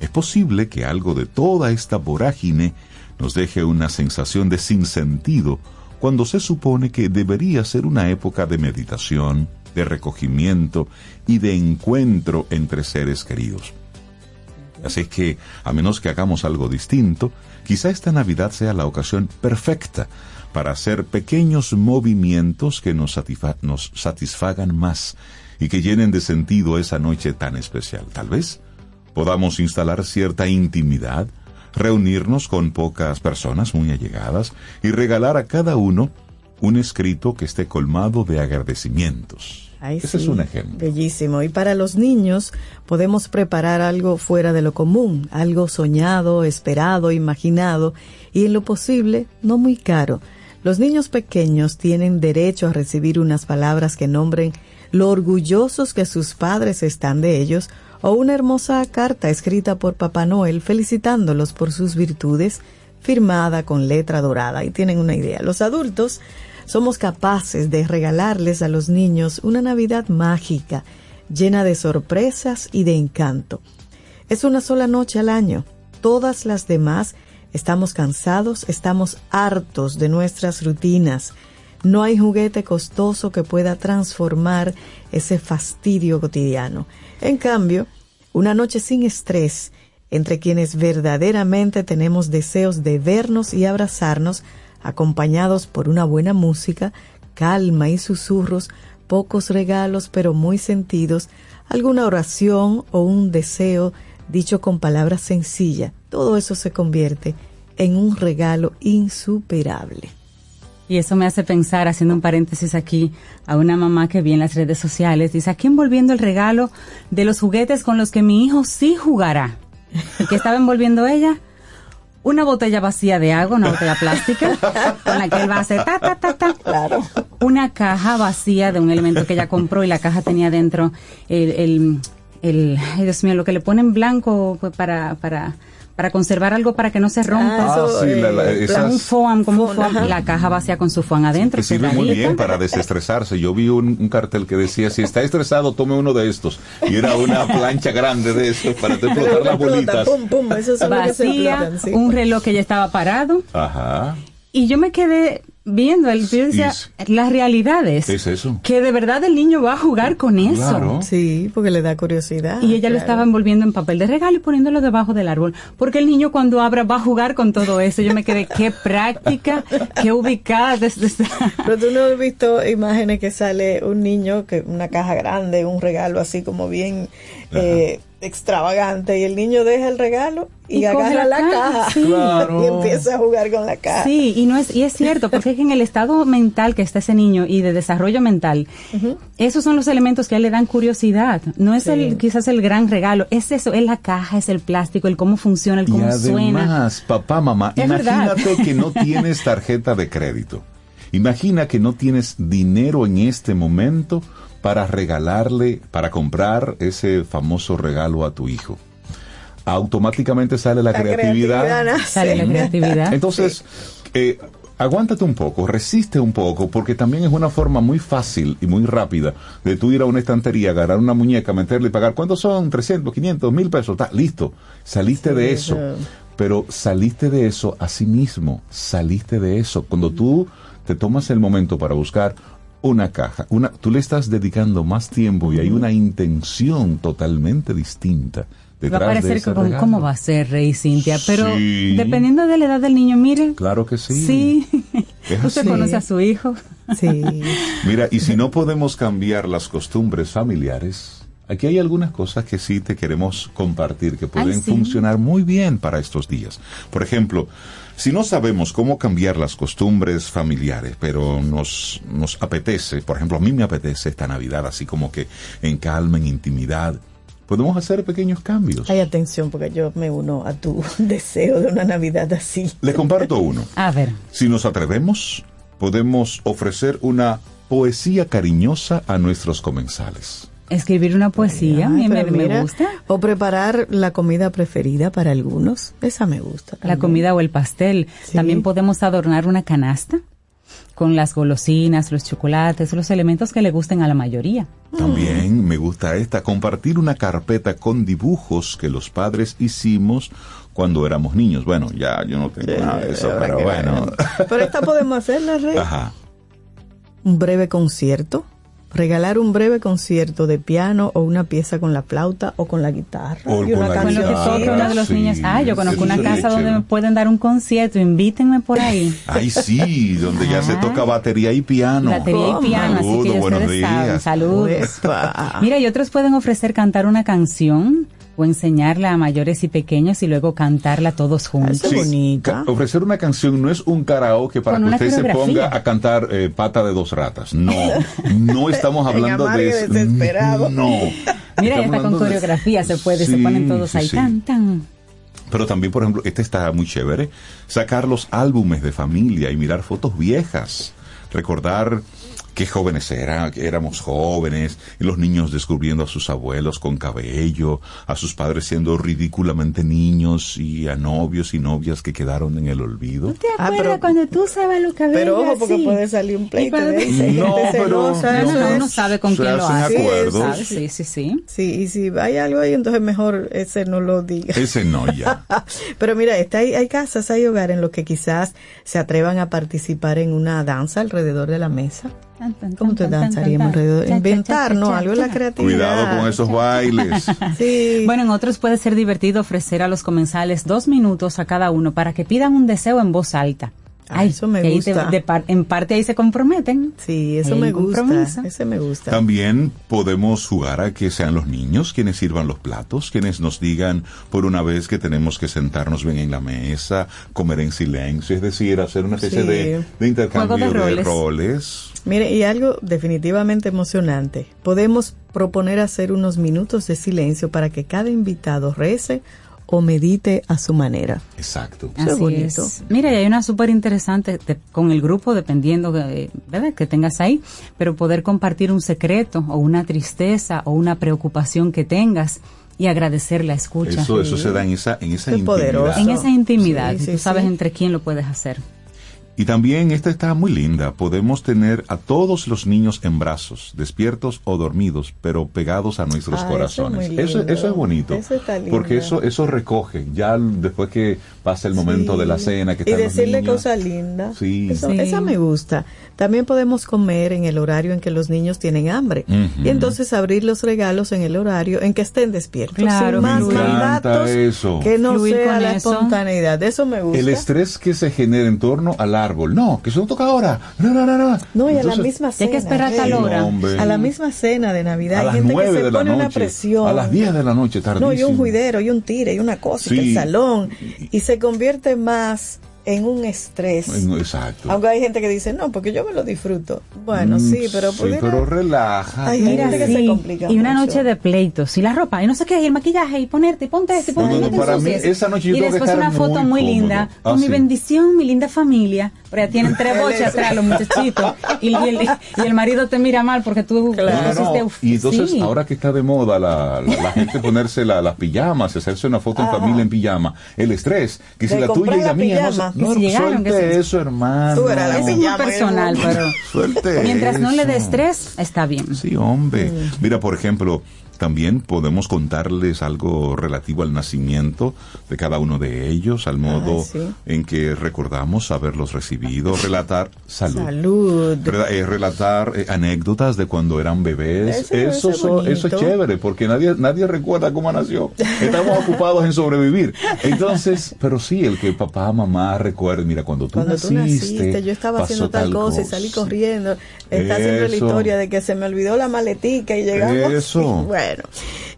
Es posible que algo de toda esta vorágine nos deje una sensación de sinsentido cuando se supone que debería ser una época de meditación, de recogimiento y de encuentro entre seres queridos. Así que, a menos que hagamos algo distinto, quizá esta Navidad sea la ocasión perfecta para hacer pequeños movimientos que nos, nos, satisfagan más y que llenen de sentido esa noche tan especial. Tal vez podamos instalar cierta intimidad, reunirnos con pocas personas muy allegadas y regalar a cada uno un escrito que esté colmado de agradecimientos. Ese es un ejemplo. Bellísimo. Y para los niños podemos preparar algo fuera de lo común, algo soñado, esperado, imaginado y en lo posible no muy caro. Los niños pequeños tienen derecho a recibir unas palabras que nombren lo orgullosos que sus padres están de ellos o una hermosa carta escrita por Papá Noel felicitándolos por sus virtudes, firmada con letra dorada. Y tienen una idea. Los adultos somos capaces de regalarles a los niños una Navidad mágica, llena de sorpresas y de encanto. Es una sola noche al año. Todas las demás estamos cansados, estamos hartos de nuestras rutinas. No hay juguete costoso que pueda transformar ese fastidio cotidiano. En cambio, una noche sin estrés, entre quienes verdaderamente tenemos deseos de vernos y abrazarnos, acompañados por una buena música, calma y susurros, pocos regalos pero muy sentidos, alguna oración o un deseo dicho con palabras sencillas, todo eso se convierte en un regalo insuperable. Y eso me hace pensar, haciendo un paréntesis aquí, a una mamá que vi en las redes sociales, dice, aquí envolviendo el regalo de los juguetes con los que mi hijo sí jugará. ¿Y qué estaba envolviendo ella? Una botella vacía de agua, una botella plástica, con la que él va a hacer ta, ta, ta, ta. Claro. Una caja vacía de un elemento que ella compró y la caja tenía dentro el, el, el ay Dios mío, lo que le ponen blanco pues, para, para para conservar algo para que no se rompa. Ah, sí, la, la, eh, esas, un foam, como un foam, la caja vacía con su foam adentro. Que sirve muy bien para desestresarse. Yo vi un, un, cartel que decía, si está estresado, tome uno de estos. Y era una plancha grande de eso para te explotar las bolitas. Pum, pum, eso es Vacía, explotan, sí. un reloj que ya estaba parado. Ajá. Y yo me quedé viendo el yo decía, las realidades. ¿Qué es eso? Que de verdad el niño va a jugar con eso. Claro. Sí, porque le da curiosidad. Y ella claro. lo estaba envolviendo en papel de regalo y poniéndolo debajo del árbol. Porque el niño cuando abra va a jugar con todo eso. Yo me quedé, qué práctica, qué ubicada. Desde Pero tú no has visto imágenes que sale un niño, que una caja grande, un regalo así como bien eh, extravagante y el niño deja el regalo y, Y agarra la la, caja, caja, sí. Claro. y empieza a jugar con la caja. Sí, y no es y es cierto, porque es que en el estado mental que está ese niño y de desarrollo mental, esos son los elementos que a él le dan curiosidad. No es Sí. el quizás el gran regalo, es eso, es la caja, es el plástico, el cómo funciona, el Y cómo suena. además, papá, mamá, Es verdad. imagínate que no tienes tarjeta de crédito. Imagina que no tienes dinero en este momento para regalarle, para comprar ese famoso regalo a tu hijo. Automáticamente sale la, La creatividad. creatividad nace. Sale la creatividad. Entonces, eh, aguántate un poco, resiste un poco, porque también es una forma muy fácil y muy rápida de tú ir a una estantería, agarrar una muñeca, meterle y pagar. ¿Cuántos son? 300, 500, 1000 pesos. Está listo. Saliste Sí, de eso. eso. Pero saliste de eso a sí mismo. Saliste de eso. Cuando tú te tomas el momento para buscar una caja, una, tú le estás dedicando más tiempo y hay una intención totalmente distinta. Va a detrás de parecer que. ¿cómo va a ser, Rey Cintia? Pero Sí. dependiendo de la edad del niño, mire. Claro que sí. Sí. Usted conoce a su hijo. Sí. Mira, y si no podemos cambiar las costumbres familiares, aquí hay algunas cosas que sí te queremos compartir que pueden Ay, sí. funcionar muy bien para estos días. Por ejemplo, si no sabemos cómo cambiar las costumbres familiares, pero nos, nos apetece, por ejemplo, a mí me apetece esta Navidad así como que en calma, en intimidad, podemos hacer pequeños cambios. Hay atención porque yo me uno a tu deseo de una Navidad así. Les comparto uno. A ver. Si nos atrevemos, podemos ofrecer una poesía cariñosa a nuestros comensales. Escribir una poesía, a mí me, me gusta. O preparar la comida preferida para algunos. Esa me gusta. La comida o el pastel. Sí. También podemos adornar una canasta con las golosinas, los chocolates, los elementos que le gusten a la mayoría. También me gusta esta, compartir una carpeta con dibujos que los padres hicimos cuando éramos niños. Bueno, ya yo no tengo nada de eso, pero bueno. Pero esta podemos hacerla, Rey. Ajá. Un breve concierto. Regalar un breve concierto de piano o una pieza con la flauta o con la guitarra. O y con una guitarra. toque uno de los sí, niños. Ah, yo conozco una casa donde chévere. me pueden dar un concierto. Invítenme por ahí. Ay, sí, donde ya se Ah. toca batería y piano. Batería y piano, así Saludos, que ya buenos ustedes saben. días. Saludos. Mira, y otros pueden ofrecer cantar una canción enseñarla a mayores y pequeños y luego cantarla todos juntos. Qué bonita. ofrecer una canción no es un karaoke para Con que usted se ponga a cantar eh, pata de dos ratas. No, no estamos hablando de eso. desesperado. No. Mira, ya está con coreografía, se puede, se Sí, ponen todos sí, ahí, sí. tan, tan. Pero también, por ejemplo, este está muy chévere. Sacar los álbumes de familia y mirar fotos viejas. Recordar qué jóvenes eran, que éramos jóvenes, y los niños descubriendo a sus abuelos con cabello, a sus padres siendo ridículamente niños y a novios y novias que quedaron en el olvido. ¿Te Ah, acuerdas pero- cuando tú usabas los cabellos Pero ojo, porque así? puede salir un pleito de hay No, gente pero- No, no, uno sabe con quién lo hace. acuerdos. Sí, sí, sí. Sí, y si hay algo ahí, entonces mejor ese no lo diga. Ese no ya. Pero mira, está, hay, hay casas, hay hogares en los que quizás se atrevan a participar en una danza alrededor de la mesa. Tan, tan, ¿Cómo te danzaríamos alrededor? cha, cha, Inventar, cha, ¿no? cha, Algo de la creatividad. Cuidado con esos bailes. Sí. Bueno, en otros puede ser divertido ofrecer a los comensales dos minutos a cada uno para que pidan un deseo en voz alta. Ah, eso me te- gusta. de par- en parte ahí se comprometen. sí, eso me gusta. compromiso. Ese me gusta. También podemos jugar a que sean los niños quienes sirvan los platos, quienes nos digan por una vez que tenemos que sentarnos bien en la mesa, comer en silencio, es decir, hacer una especie Sí. de, de intercambio de de roles. roles. Mire, y algo definitivamente emocionante. Podemos proponer hacer unos minutos de silencio para que cada invitado rece o medite a su manera. Exacto. Eso es bonito. es. Mira, y hay una súper interesante con el grupo, dependiendo de, ¿verdad? que tengas ahí, pero poder compartir un secreto o una tristeza o una preocupación que tengas y agradecer la escucha. Eso, eso se da en esa, en esa Qué intimidad. poderoso. En esa intimidad, Sí, sí, tú sabes sí. entre quién lo puedes hacer. Y también esta está muy linda. Podemos tener a todos los niños en brazos, despiertos o dormidos, pero pegados a nuestros Ah, eso es corazones. Eso, eso es bonito. Eso está lindo. Porque eso, eso recoge. Ya después que pasa el momento Sí. de la cena, que y están los decirle cosas lindas. Sí. Eso- Sí. Esa me gusta. También podemos comer en el horario en que los niños tienen hambre. Ujú. Y entonces abrir los regalos en el horario en que estén despiertos. Claro, sin más. Me encanta mandatos eso. que no Fluir sea la eso. espontaneidad. Eso me gusta. El estrés que se genera en torno al árbol. No, que eso no toca ahora. No, no, no, no. No, y a la Entonces, misma hay cena. que esperar tal hora. Hombre. A la misma cena de Navidad. a hay las gente que nueve se de la pone una noche. presión. A las 10 de la noche, tardísimo. No, y un juidero, y un tire, y una cosa, y Sí. el salón. Y se convierte más en un estrés. Exacto. Aunque hay gente que dice, no, porque yo me lo disfruto. Bueno, Mm, sí, pero sí, pudiera- pero relaja. Ay, Mira, gente que se sí, complica y una mucho. noche de pleitos, y la ropa, y no sé qué, y el maquillaje, y ponerte, y ponte esto, y ponte No, no, y no para mí, esa noche yo Y tengo que después estar una foto muy linda, Ah, con mi sí. bendición, mi linda familia, pero ya tienen tres boches atrás los muchachitos, y, y el, y el marido te mira mal porque tú No, no, Y entonces, sí. ahora que está de moda la, la, la gente ponerse la- las pijamas, hacerse una foto en Ajá. familia en pijama, el estrés, que si De la tuya y la la mía, no, pijama. no, si llegaron, suelte eso, hermano. Tú eras la Eso es muy personal, pero Suelte mientras no le dé eso. estrés, está bien. Sí, hombre. Mm. Mira, por ejemplo, también podemos contarles algo relativo al nacimiento de cada uno de ellos, al modo en que recordamos haberlos recibido, relatar salud, Salud. eh, relatar eh, anécdotas de cuando eran bebés. Eso Eso, eso es chévere, porque nadie, nadie recuerda cómo nació. Estamos ocupados en sobrevivir. Entonces, pero sí, el que papá, mamá recuerde, mira, cuando tú Cuando naciste, tú naciste, yo estaba haciendo tal cosa y salí corriendo. Está siempre la historia de que se me olvidó la maletica y llegamos. Eso. y bueno.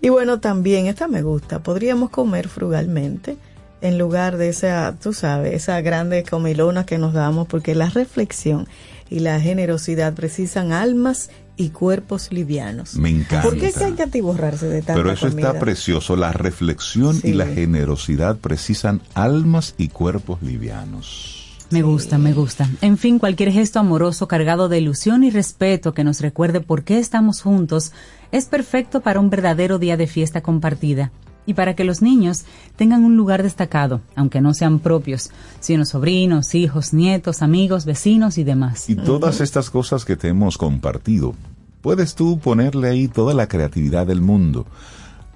Y bueno, también, esta me gusta. Podríamos comer frugalmente en lugar de esa, tú sabes, esa grande comilona que nos damos, porque la reflexión y la generosidad precisan almas y cuerpos livianos. Me encanta. ¿Por qué es que hay que atiborrarse de tanta Pero eso comida? está precioso. La reflexión Sí. y la generosidad precisan almas y cuerpos livianos. Me gusta, me gusta. En fin, cualquier gesto amoroso cargado de ilusión y respeto que nos recuerde por qué estamos juntos es perfecto para un verdadero día de fiesta compartida y para que los niños tengan un lugar destacado, aunque no sean propios, sino sobrinos, hijos, nietos, amigos, vecinos y demás. Y todas estas cosas que te hemos compartido, puedes tú ponerle ahí toda la creatividad del mundo.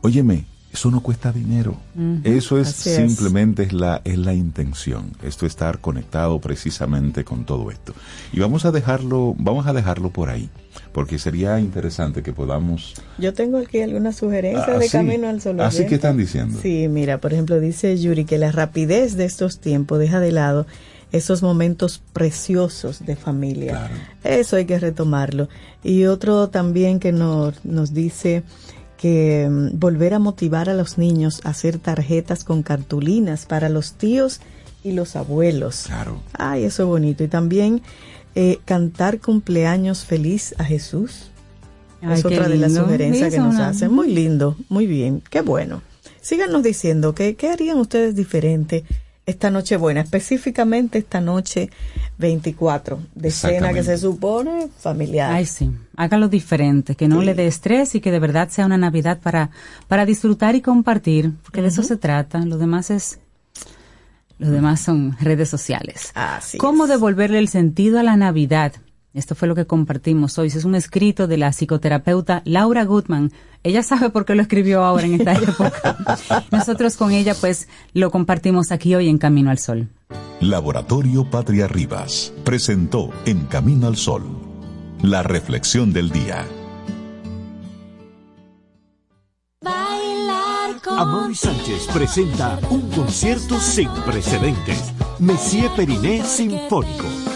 Óyeme, eso no cuesta dinero. Ujú, Eso es así es. simplemente es la, es la intención. Esto estar conectado precisamente con todo esto. Y vamos a dejarlo, vamos a dejarlo por ahí. Porque sería interesante que podamos. Yo tengo aquí algunas sugerencias Ah, de sí. camino al sol. Así que están diciendo. Sí, mira, por ejemplo, dice Yuri que la rapidez de estos tiempos deja de lado esos momentos preciosos de familia. Eso hay que retomarlo. Y otro también que nos, nos dice que mm, volver a motivar a los niños a hacer tarjetas con cartulinas para los tíos y los abuelos. Claro. Ay, eso es bonito. Y también eh, cantar cumpleaños feliz a Jesús. Ay, es otra de las sugerencias Sí, que nos hacen. Muy lindo, muy bien, qué bueno. Síganos diciendo que, qué harían ustedes diferente esta noche buena, específicamente esta noche 24, de cena que se supone familiar. Ay, sí. Hágalo diferente, que no le dé estrés y que de verdad sea una Navidad para, para disfrutar y compartir, porque de eso se trata. Lo demás es. Lo demás son redes sociales. Así ¿Cómo devolverle el sentido a la Navidad? Esto fue lo que compartimos hoy. Es un escrito de la psicoterapeuta Laura Goodman. Ella sabe por qué lo escribió ahora en esta época. Nosotros con ella, pues, lo compartimos aquí hoy en Camino al Sol. Laboratorio Patria Rivas presentó En Camino al Sol la reflexión del día. Amaury Sánchez presenta un concierto sin precedentes. Messier Periné Sinfónico.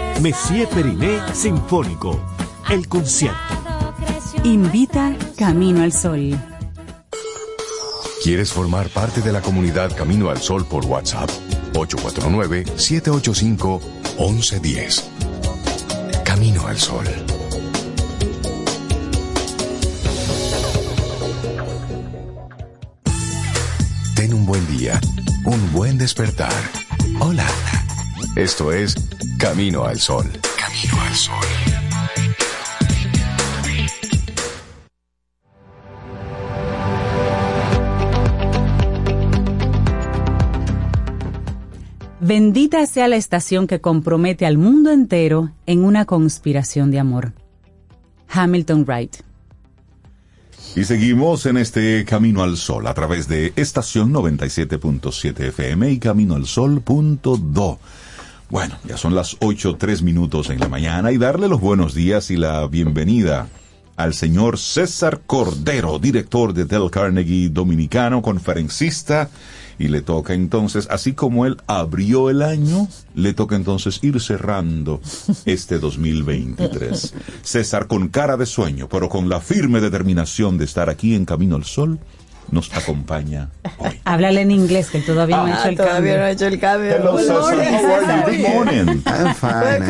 Messier Periné Sinfónico, el concierto. Invita Camino al Sol. ¿Quieres formar parte de la comunidad Camino al Sol por WhatsApp? 849-785-1110. Camino al Sol. Ten un buen día, un buen despertar. Hola. Esto es Camino al Sol. Camino al Sol. Bendita sea la estación que compromete al mundo entero en una conspiración de amor. Hamilton Wright. Y seguimos en este Camino al Sol a través de estación 97.7 FM y Camino al Sol.do. Bueno, ya son las 8, 3 minutos en la mañana y darle los buenos días y la bienvenida al señor César Cordero, director de Del Carnegie Dominicano, conferencista, y le toca entonces, así como él abrió el año, le toca entonces ir cerrando este 2023. César, con cara de sueño, pero con la firme determinación de estar aquí en Camino al Sol, nos acompaña hoy. Háblale en inglés, que todavía no ha Ah, hecho el todavía cambio. no ha hecho el cambio. Hello, Good morning. Good morning. I'm fine.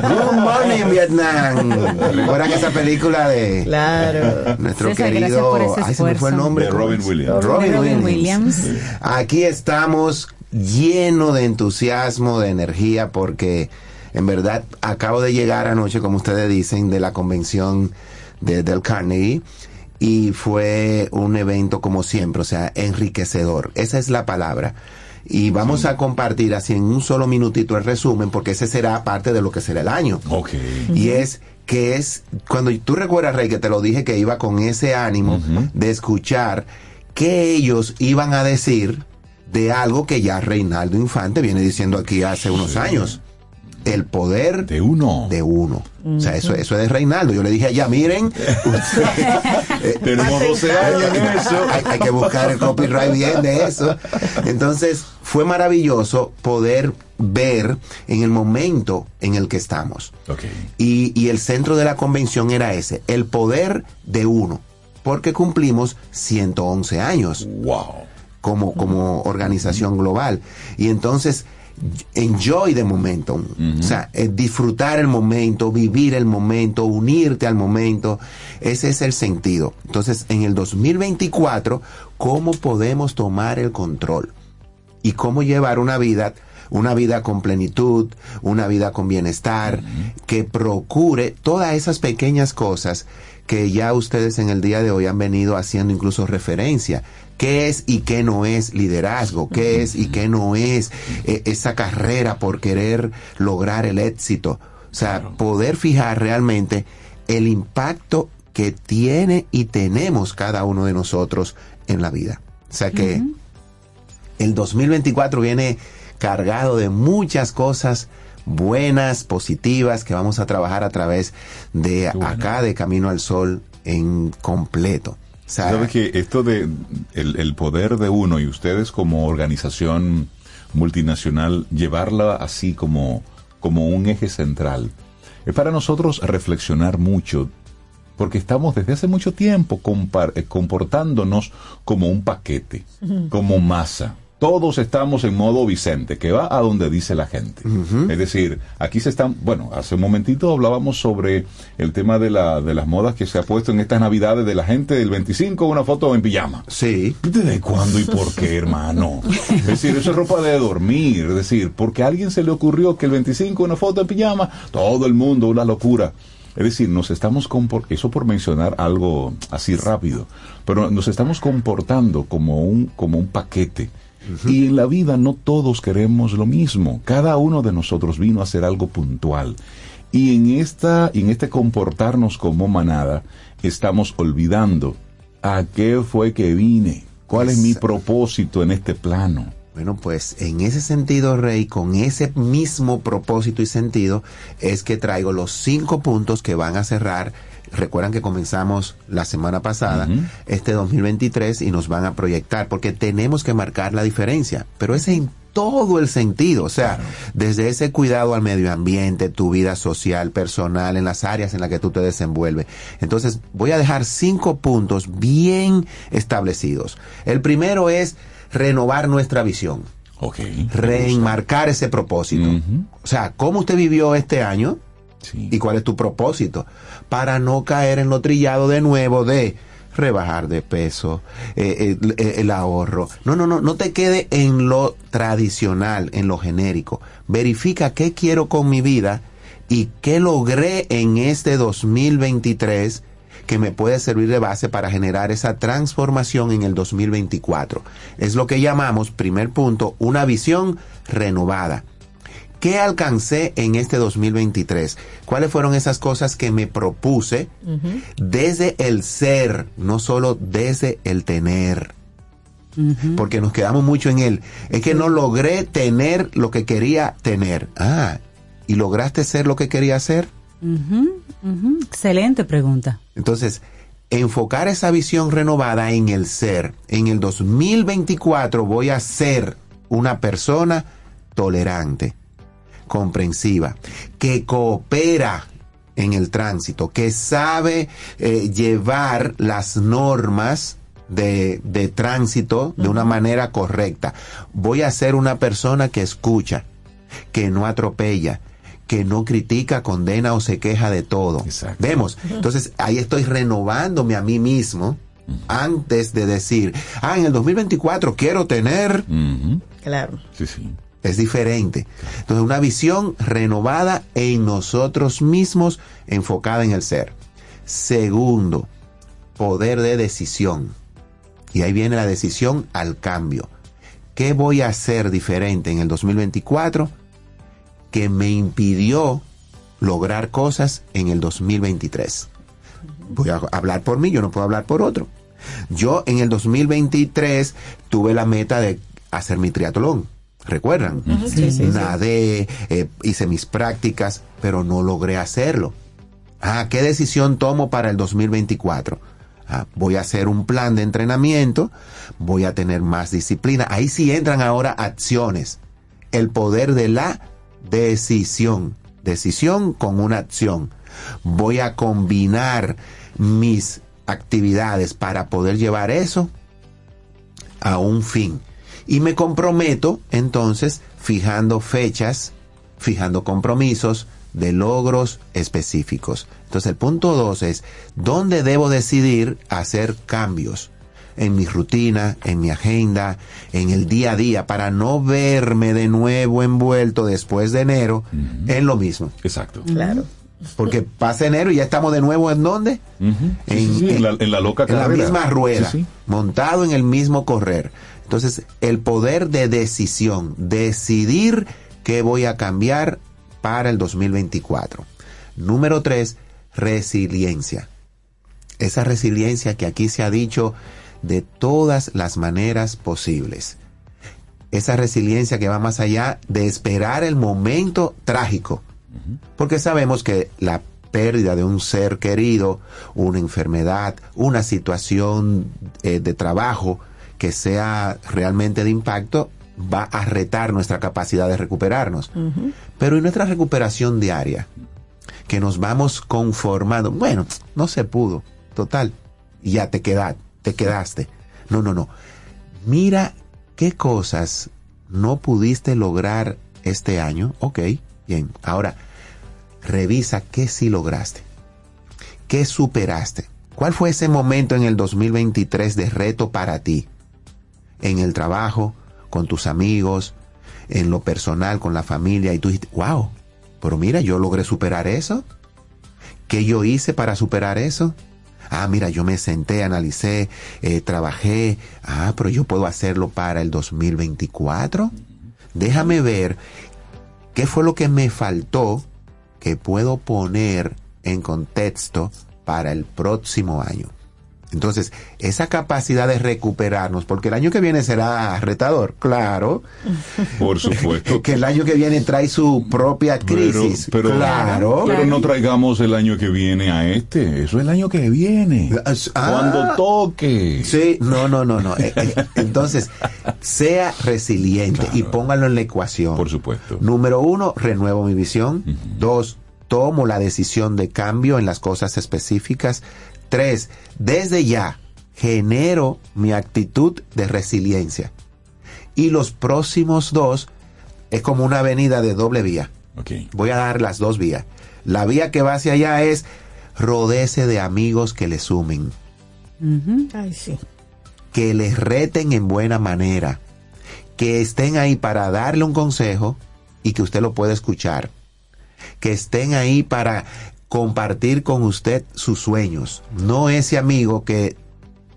Good morning, Vietnam. ¿Recuerdan esa película de Claro. nuestro querido... por ese Ay, se me fue el nombre. De ¿cómo Robin? Williams. Robin, Robin Williams. Williams. Aquí estamos lleno de entusiasmo, de energía, porque en verdad acabo de llegar anoche, como ustedes dicen, de la convención de, del Carnegie. Y fue un evento como siempre, o sea, enriquecedor. Esa es la palabra. Y vamos a compartir así en un solo minutito el resumen, porque ese será parte de lo que será el año. Ok. Y es que es, cuando tú recuerdas, Rey, que te lo dije que iba con ese ánimo de escuchar qué ellos iban a decir de algo que ya Reinaldo Infante viene diciendo aquí hace unos años. El poder De uno. de uno. O sea, eso, eso es de Reinaldo. Yo le dije allá, miren, eh, Tenemos 12 años en eso. hay, hay que buscar el copyright bien de eso. Entonces, fue maravilloso poder ver en el momento en el que estamos. Y, y el centro de la convención era ese, el poder de uno, porque cumplimos 111 años Wow. como, como organización global. Y entonces, enjoy the momentum. O sea, eh, disfrutar el momento, vivir el momento, unirte al momento. Ese es el sentido. Entonces, en el 2024, ¿cómo podemos tomar el control? Y cómo llevar una vida, una vida con plenitud, una vida con bienestar, que procure todas esas pequeñas cosas que ya ustedes en el día de hoy han venido haciendo incluso referencia. ¿Qué es y qué no es liderazgo? ¿Qué es y qué no es eh, esa carrera por querer lograr el éxito? O sea, poder fijar realmente el impacto que tiene y tenemos cada uno de nosotros en la vida. O sea que el 2024 viene cargado de muchas cosas buenas, positivas, que vamos a trabajar a través de acá, de Camino al Sol, en completo. O sea, ¿Sabes que esto de el, el poder de uno y ustedes como organización multinacional llevarla así como, como un eje central es para nosotros reflexionar mucho porque estamos desde hace mucho tiempo compar- eh, comportándonos como un paquete, como masa. Todos estamos en modo Vicente, que va a donde dice la gente. Es decir, aquí se están, bueno, hace un momentito hablábamos sobre el tema de, la, de las modas que se ha puesto en estas navidades de la gente del 25, una foto en pijama. sí. ¿Desde cuándo y por qué, hermano? Es decir, eso es ropa de dormir. Es decir, porque a alguien se le ocurrió que el 25 una foto en pijama, todo el mundo, una locura. Es decir, nos estamos compor- eso por mencionar algo así rápido, pero nos estamos comportando como un, como un paquete. Y en la vida no todos queremos lo mismo. Cada uno de nosotros vino a hacer algo puntual. Y en esta, en este comportarnos como manada, estamos olvidando a qué fue que vine, cuál es mi propósito en este plano. Bueno, pues en ese sentido, Rey, con ese mismo propósito y sentido, es que traigo los cinco puntos que van a cerrar. Recuerdan que comenzamos la semana pasada, este 2023, y nos van a proyectar, porque tenemos que marcar la diferencia, pero es en todo el sentido, o sea, desde ese cuidado al medio ambiente, tu vida social, personal, en las áreas en las que tú te desenvuelves. Entonces, voy a dejar cinco puntos bien establecidos. El primero es renovar nuestra visión Ok. reenmarcar ese propósito. O sea, ¿cómo usted vivió este año Y cuál es tu propósito? Para no caer en lo trillado de nuevo de rebajar de peso, eh, el, el ahorro. No, no, no, no te quede en lo tradicional, en lo genérico. Verifica qué quiero con mi vida y qué logré en este 2023 que me puede servir de base para generar esa transformación en el 2024. Es lo que llamamos, primer punto, una visión renovada. ¿Qué alcancé en este 2023? ¿Cuáles fueron esas cosas que me propuse desde el ser, no solo desde el tener? Porque nos quedamos mucho en él. Es que no logré tener lo que quería tener. Ah, ¿y lograste ser lo que quería ser? Excelente pregunta. Entonces, enfocar esa visión renovada en el ser. En el 2024 voy a ser una persona tolerante, comprensiva, que coopera en el tránsito, que sabe eh, llevar las normas de, de tránsito de una manera correcta. Voy a ser una persona que escucha, que no atropella, que no critica, condena o se queja de todo. Vemos. Entonces ahí estoy renovándome a mí mismo antes de decir, ah, en el 2024 quiero tener. Claro. Sí, sí. Es diferente. Entonces, una visión renovada en nosotros mismos, enfocada en el ser. Segundo, poder de decisión. Y ahí viene la decisión al cambio. ¿Qué voy a hacer diferente en el 2024 que me impidió lograr cosas en el 2023? Voy a hablar por mí, yo no puedo hablar por otro. Yo en el 2023 tuve la meta de hacer mi triatlón. ¿Recuerdan? Sí, sí, sí. Nadé, eh, hice mis prácticas, pero no logré hacerlo. Ah, ¿qué decisión tomo para el 2024? Ah, voy a hacer un plan de entrenamiento, voy a tener más disciplina. Ahí sí entran ahora acciones. El poder de la decisión. Decisión con una acción. Voy a combinar mis actividades para poder llevar eso a un fin. Y me comprometo entonces fijando fechas, fijando compromisos de logros específicos. Entonces el punto dos es, ¿dónde debo decidir hacer cambios? En mi rutina, en mi agenda, en el día a día, para no verme de nuevo envuelto después de enero en lo mismo. Exacto. Claro. Porque pasa enero y ya estamos de nuevo en dónde? Sí, sí, sí, en, la, en la loca en la misma rueda, Sí, sí. montado en el mismo correr. Entonces, el poder de decisión, decidir qué voy a cambiar para el 2024. Número tres, resiliencia. Esa resiliencia que aquí se ha dicho de todas las maneras posibles. Esa resiliencia que va más allá de esperar el momento trágico. Porque sabemos que la pérdida de un ser querido, una enfermedad, una situación eh, de trabajo que sea realmente de impacto, va a retar nuestra capacidad de recuperarnos. Pero en nuestra recuperación diaria, que nos vamos conformando, bueno, no se pudo, total, ya te quedaste, te quedaste. No, no, no. Mira qué cosas no pudiste lograr este año, ok, bien. Ahora, revisa qué sí lograste, qué superaste. ¿Cuál fue ese momento en el 2023 de reto para ti? En el trabajo, con tus amigos, en lo personal, con la familia, y tú dijiste, wow, pero mira, yo logré superar eso. ¿Qué yo hice para superar eso? Ah, mira, yo me senté, analicé, eh, trabajé. Ah, pero yo puedo hacerlo para el 2024. Déjame ver qué fue lo que me faltó que puedo poner en contexto para el próximo año. Entonces, esa capacidad de recuperarnos, porque el año que viene será retador, claro. Por supuesto. que el año que viene trae su propia crisis, Pero, pero, claro. pero no traigamos el año que viene a este. Eso es el año que viene. Ah. Cuando toque. Sí, no, no, no, no. Eh, eh, Entonces, sea resiliente y póngalo en la ecuación. Por supuesto. Número uno, renuevo mi visión. Dos, tomo la decisión de cambio en las cosas específicas. Tres, desde ya genero mi actitud de resiliencia. Y los próximos dos es como una avenida de doble vía. Okay. Voy a dar las dos vías. La vía que va hacia allá es rodece de amigos que le sumen, Ay, sí. que les reten en buena manera, que estén ahí para darle un consejo y que usted lo pueda escuchar, que estén ahí para compartir con usted sus sueños, no ese amigo que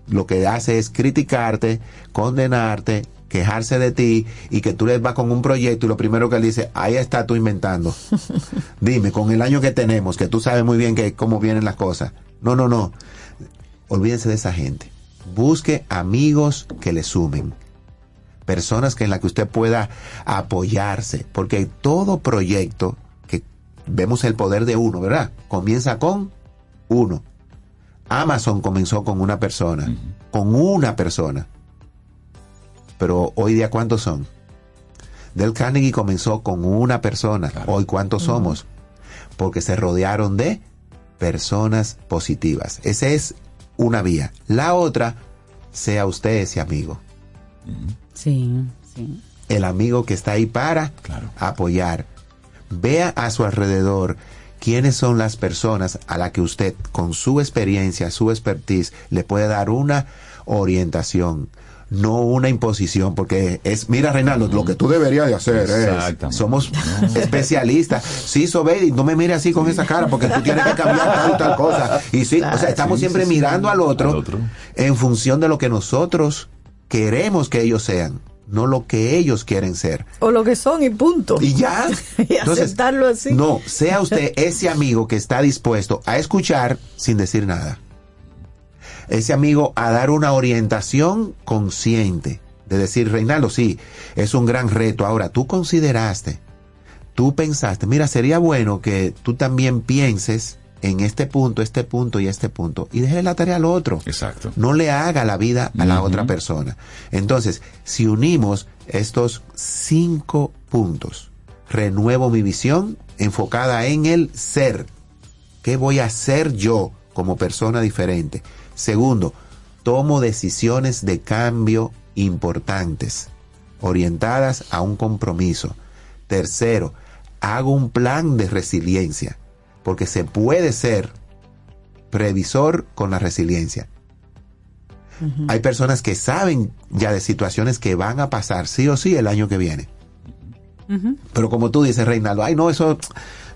lo que hace es criticarte, condenarte, quejarse de ti y que tú le vas con un proyecto y lo primero que él dice, ahí está tú inventando. Dime, con el año que tenemos, que tú sabes muy bien que cómo vienen las cosas. No, no, no. Olvídense de esa gente. Busque amigos que le sumen. Personas que en las que usted pueda apoyarse, porque todo proyecto vemos el poder de uno, ¿verdad? Comienza con uno. Amazon comenzó con una persona, con una persona. Pero hoy día, ¿cuántos son? Del Carnegie comenzó con una persona. Hoy, ¿cuántos somos? Porque se rodearon de personas positivas. Esa es una vía. La otra, sea usted ese amigo. Sí, sí. El amigo que está ahí para apoyar. Vea a su alrededor quiénes son las personas a las que usted, con su experiencia, su expertise, le puede dar una orientación, no una imposición, porque es, mira Reinaldo, lo que tú deberías de hacer es, somos especialistas. Sí, Sobedi, no me mire así con esa cara, porque tú tienes que cambiar tal y tal cosa. Y sí, o sea, estamos siempre mirando al, otro. en función de lo que nosotros queremos que ellos sean no lo que ellos quieren ser. O lo que son y punto. Y ya. y aceptarlo así. No, sea usted ese amigo que está dispuesto a escuchar sin decir nada. Ese amigo a dar una orientación consciente. De decir, Reinaldo, sí, es un gran reto. Ahora, tú consideraste, tú pensaste, mira, sería bueno que tú también pienses en este punto, este punto y este punto y déjele la tarea al otro. Exacto. No le haga la vida a la otra persona. Entonces, si unimos estos cinco puntos, renuevo mi visión enfocada en el ser. ¿Qué voy a hacer yo como persona diferente? Segundo, tomo decisiones de cambio importantes, orientadas a un compromiso. Tercero, hago un plan de resiliencia porque se puede ser previsor con la resiliencia. Hay personas que saben ya de situaciones que van a pasar sí o sí el año que viene. Pero como tú dices, Reinaldo, ay, no, eso,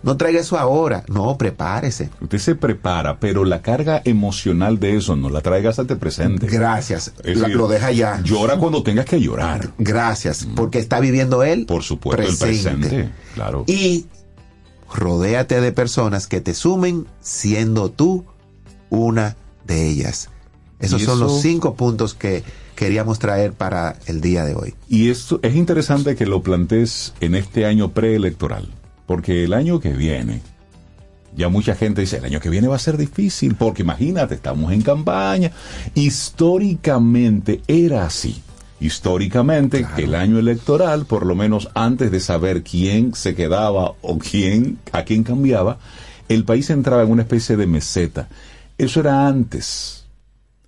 no traiga eso ahora. No, prepárese. Usted se prepara, pero la carga emocional de eso no la traigas ante presente. Gracias. lo deja ya. Llora cuando tengas que llorar. Gracias, porque está viviendo él. Por supuesto, el presente. Claro. Y rodéate de personas que te sumen siendo tú una de ellas. Esos son los cinco puntos que queríamos traer para el día de hoy. Y esto es interesante que lo plantees en este año preelectoral, porque el año que viene, ya mucha gente dice, el año que viene va a ser difícil, porque imagínate, estamos en campaña. Históricamente era así históricamente que el año electoral, por lo menos antes de saber quién se quedaba o quién a quién cambiaba, el país entraba en una especie de meseta. Eso era antes.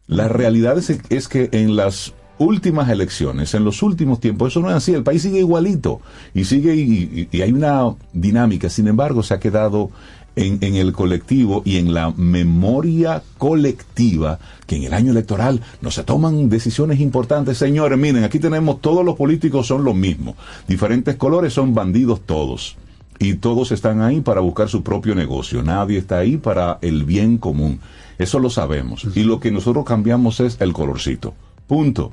La realidad es, que en las últimas elecciones, en los últimos tiempos, eso no es así. El país sigue igualito y sigue y hay una dinámica. Sin embargo, se ha quedado en, el colectivo y en la memoria colectiva que en el año electoral no se toman decisiones importantes. Señores, miren, aquí tenemos todos los políticos son los mismos. Diferentes colores son bandidos todos. Y todos están ahí para buscar su propio negocio. Nadie está ahí para el bien común. Eso lo sabemos. Y lo que nosotros cambiamos es el colorcito. Punto.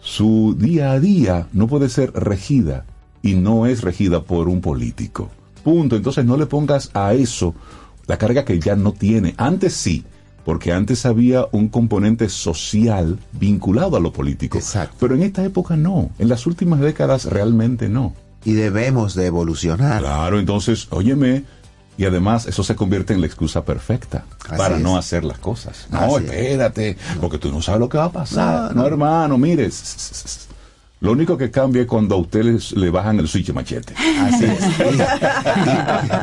Su día a día no puede ser regida y no es regida por un político. Punto. Entonces no le pongas a eso la carga que ya no tiene. Antes sí, porque antes había un componente social vinculado a lo político. Exacto. Pero en esta época no. En las últimas décadas realmente no. Y debemos de evolucionar. Claro, entonces, óyeme, y además eso se convierte en la excusa perfecta para no hacer las cosas. No, espérate, porque tú no sabes lo que va a pasar. No, hermano, mires lo único que cambia es cuando a ustedes le bajan el switch machete. Así es.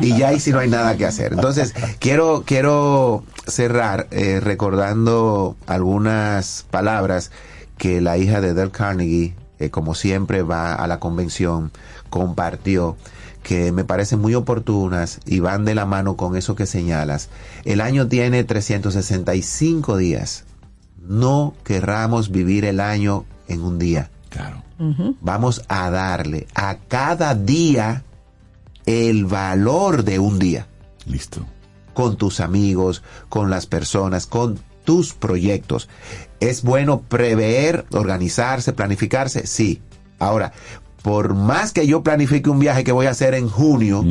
Y, ya ahí sí no hay nada que hacer. Entonces, quiero, quiero cerrar eh, recordando algunas palabras que la hija de Del Carnegie, eh, como siempre va a la convención, compartió que me parecen muy oportunas y van de la mano con eso que señalas. El año tiene 365 días. No querramos vivir el año en un día. Claro. Vamos a darle a cada día el valor de un día. Listo. Con tus amigos, con las personas, con tus proyectos. ¿Es bueno prever, organizarse, planificarse? Sí. Ahora, por más que yo planifique un viaje que voy a hacer en junio,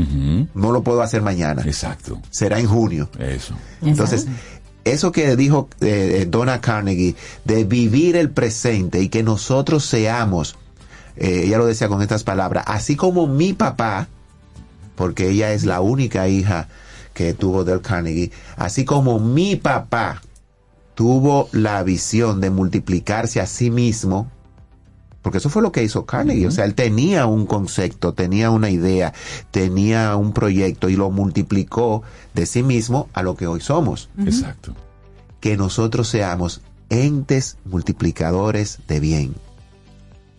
no lo puedo hacer mañana. Exacto. Será en junio. Eso. Entonces, eso que dijo eh, Donna Carnegie, de vivir el presente y que nosotros seamos eh, ella lo decía con estas palabras, así como mi papá, porque ella es la única hija que tuvo del Carnegie, así como mi papá tuvo la visión de multiplicarse a sí mismo, porque eso fue lo que hizo Carnegie, o sea, él tenía un concepto, tenía una idea, tenía un proyecto y lo multiplicó de sí mismo a lo que hoy somos. Exacto. Que nosotros seamos entes multiplicadores de bien.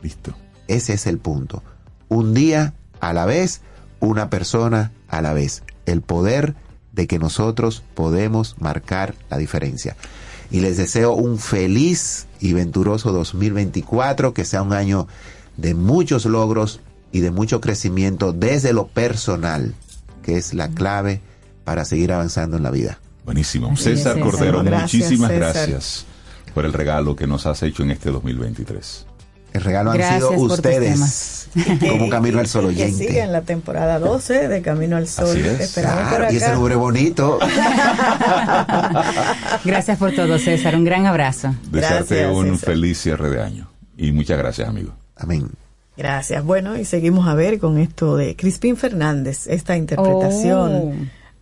Listo. Ese es el punto. Un día a la vez, una persona a la vez. El poder de que nosotros podemos marcar la diferencia. Y les deseo un feliz y venturoso 2024, que sea un año de muchos logros y de mucho crecimiento desde lo personal, que es la clave para seguir avanzando en la vida. Buenísimo. César Cordero, muchísimas gracias por el regalo que nos has hecho en este 2023. El regalo han sido ustedes, como Camino al Sol oyente. Que sigue en la temporada 12 de Camino al Sol. Esperamos por acá. Y ese nombre bonito. gracias por todo, César. Un gran abrazo. Desearte un feliz cierre de año. Y muchas gracias, amigo. Amén. Gracias. Bueno, y seguimos a ver con esto de Crispín Fernández, esta interpretación. Oh.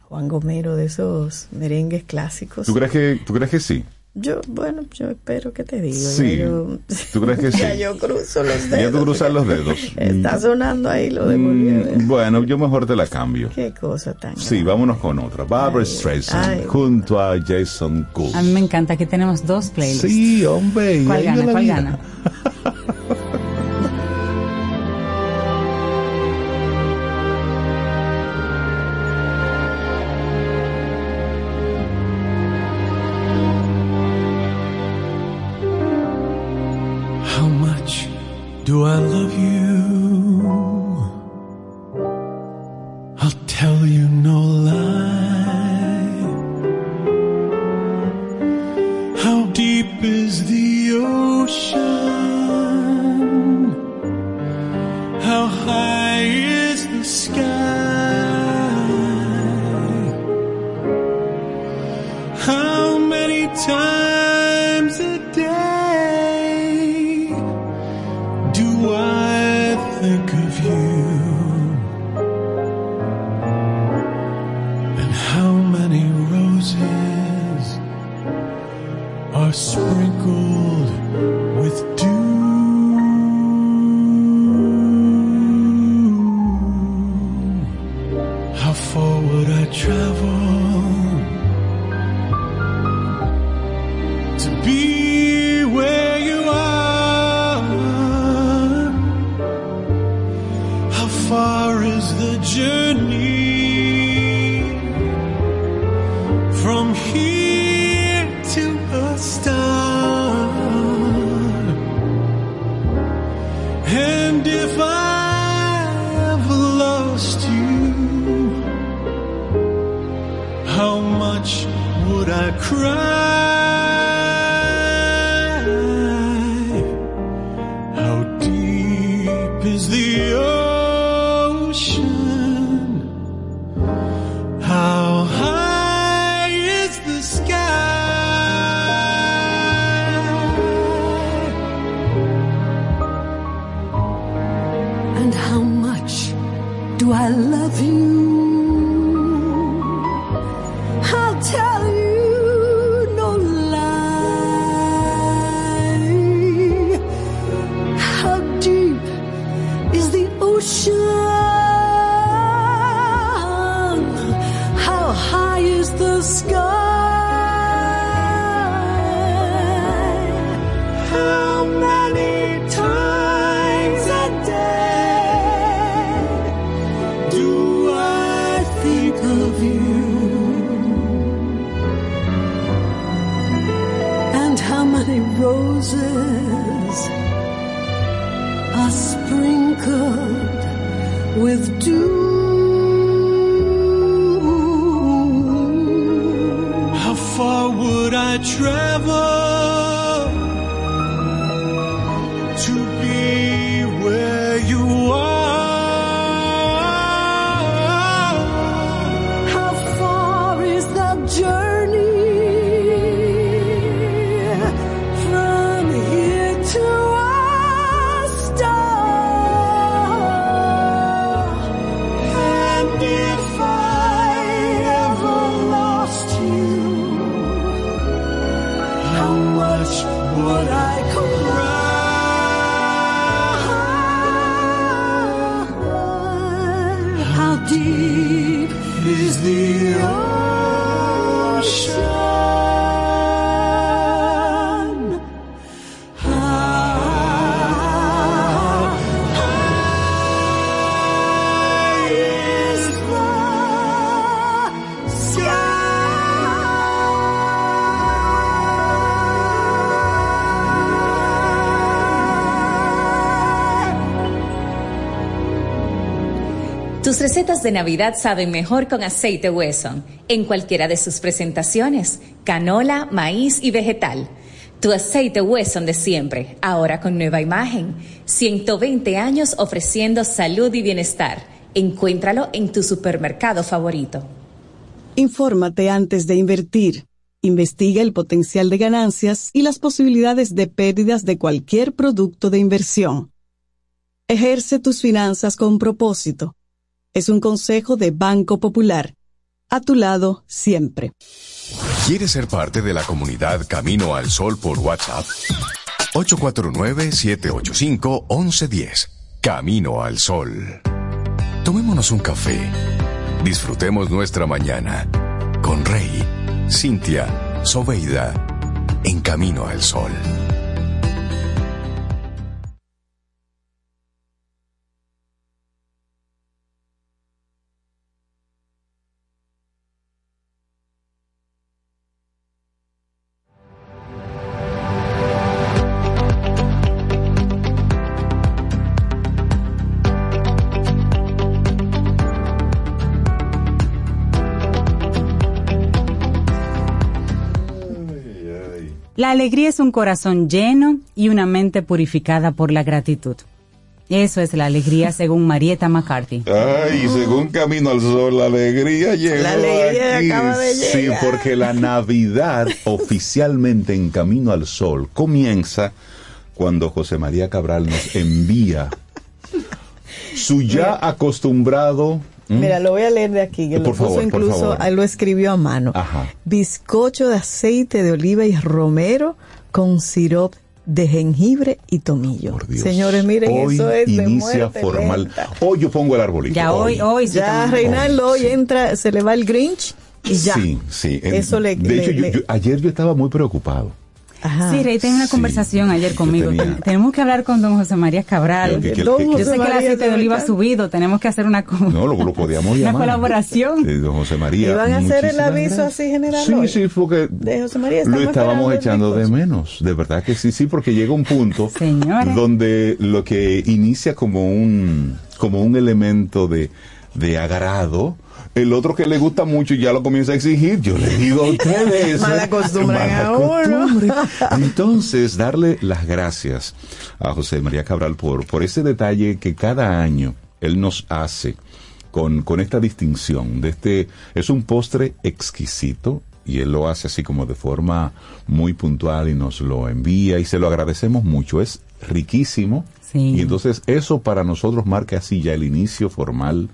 Juan Gomero de esos merengues clásicos. ¿Tú crees que, tú crees que sí? Yo, bueno, yo espero que te diga. Sí. Yo, ¿Tú crees que sí? ya yo cruzo los dedos. Ya tú cruzas los dedos. Está sonando ahí lo de. Mm, Bueno, yo mejor te la cambio. Qué cosa tan. Sí, vámonos con otra. Barbara Streisand ay. junto a Jason Gould. A mí me encanta. Aquí tenemos dos playlists. Sí, hombre. ¿Cuál gana? ¿Cuál gana? much do I love you? I'll tell you no Recetas de Navidad saben mejor con aceite Wesson, en cualquiera de sus presentaciones, canola, maíz y vegetal. Tu aceite Wesson de siempre, ahora con nueva imagen. 120 años ofreciendo salud y bienestar. Encuéntralo en tu supermercado favorito. Infórmate antes de invertir. Investiga el potencial de ganancias y las posibilidades de pérdidas de cualquier producto de inversión. Ejerce tus finanzas con propósito. Es un consejo de Banco Popular. A tu lado siempre. ¿Quieres ser parte de la comunidad Camino al Sol por WhatsApp? 849-785-1110. Camino al Sol. Tomémonos un café. Disfrutemos nuestra mañana con Rey, Cintia, Soveida, en Camino al Sol. La alegría es un corazón lleno y una mente purificada por la gratitud. Eso es la alegría según Marietta McCarthy. Ay, según Camino al Sol, la alegría llegó La alegría aquí. acaba de Sí, llegar. porque la Navidad oficialmente en Camino al Sol comienza cuando José María Cabral nos envía su ya acostumbrado... ¿m? Mira, lo voy a leer de aquí, que Por lo puso favor, por incluso, lo escribió a mano. Ajá. Bizcocho de aceite de oliva y romero con sirope de jengibre y tomillo. Señores, miren, Hoy eso es de inicia muerte formal. lenta. Hoy yo pongo el arbolito. Ya hoy, hoy Ya Reinaldo hoy entra, se le va el Grinch y ya. Sí, sí. Eso le- de le- hecho, yo- yo- ayer yo estaba muy preocupado. Ajá. Sí, Rey, tengo una conversación ayer conmigo. tenía- Tenemos que hablar con don José María Cabral. Pero que- que- Yo que- que- sé que el aceite de oliva ha subido, tenemos que hacer una, No, lo, lo podíamos una llamar. colaboración. Eh, don José María. ¿Y van a hacer el aviso gracias. así general Sí, hoy? sí, porque De José María, lo estábamos echando de menos. De verdad que sí, sí, porque llega un punto Señores. donde lo que inicia como un, como un elemento de, de agrado, el otro que le gusta mucho ya lo comienza a exigir. Yo le digo a ustedes. Mal ¿eh? acostumbran Mala costumbre. Entonces, darle las gracias a José María Cabral por, por ese detalle que cada año él nos hace con, con esta distinción de este, es un postre exquisito y él lo hace así como de forma muy puntual y nos lo envía y se lo agradecemos mucho, es riquísimo Sí. y entonces eso para nosotros marca así ya el inicio formal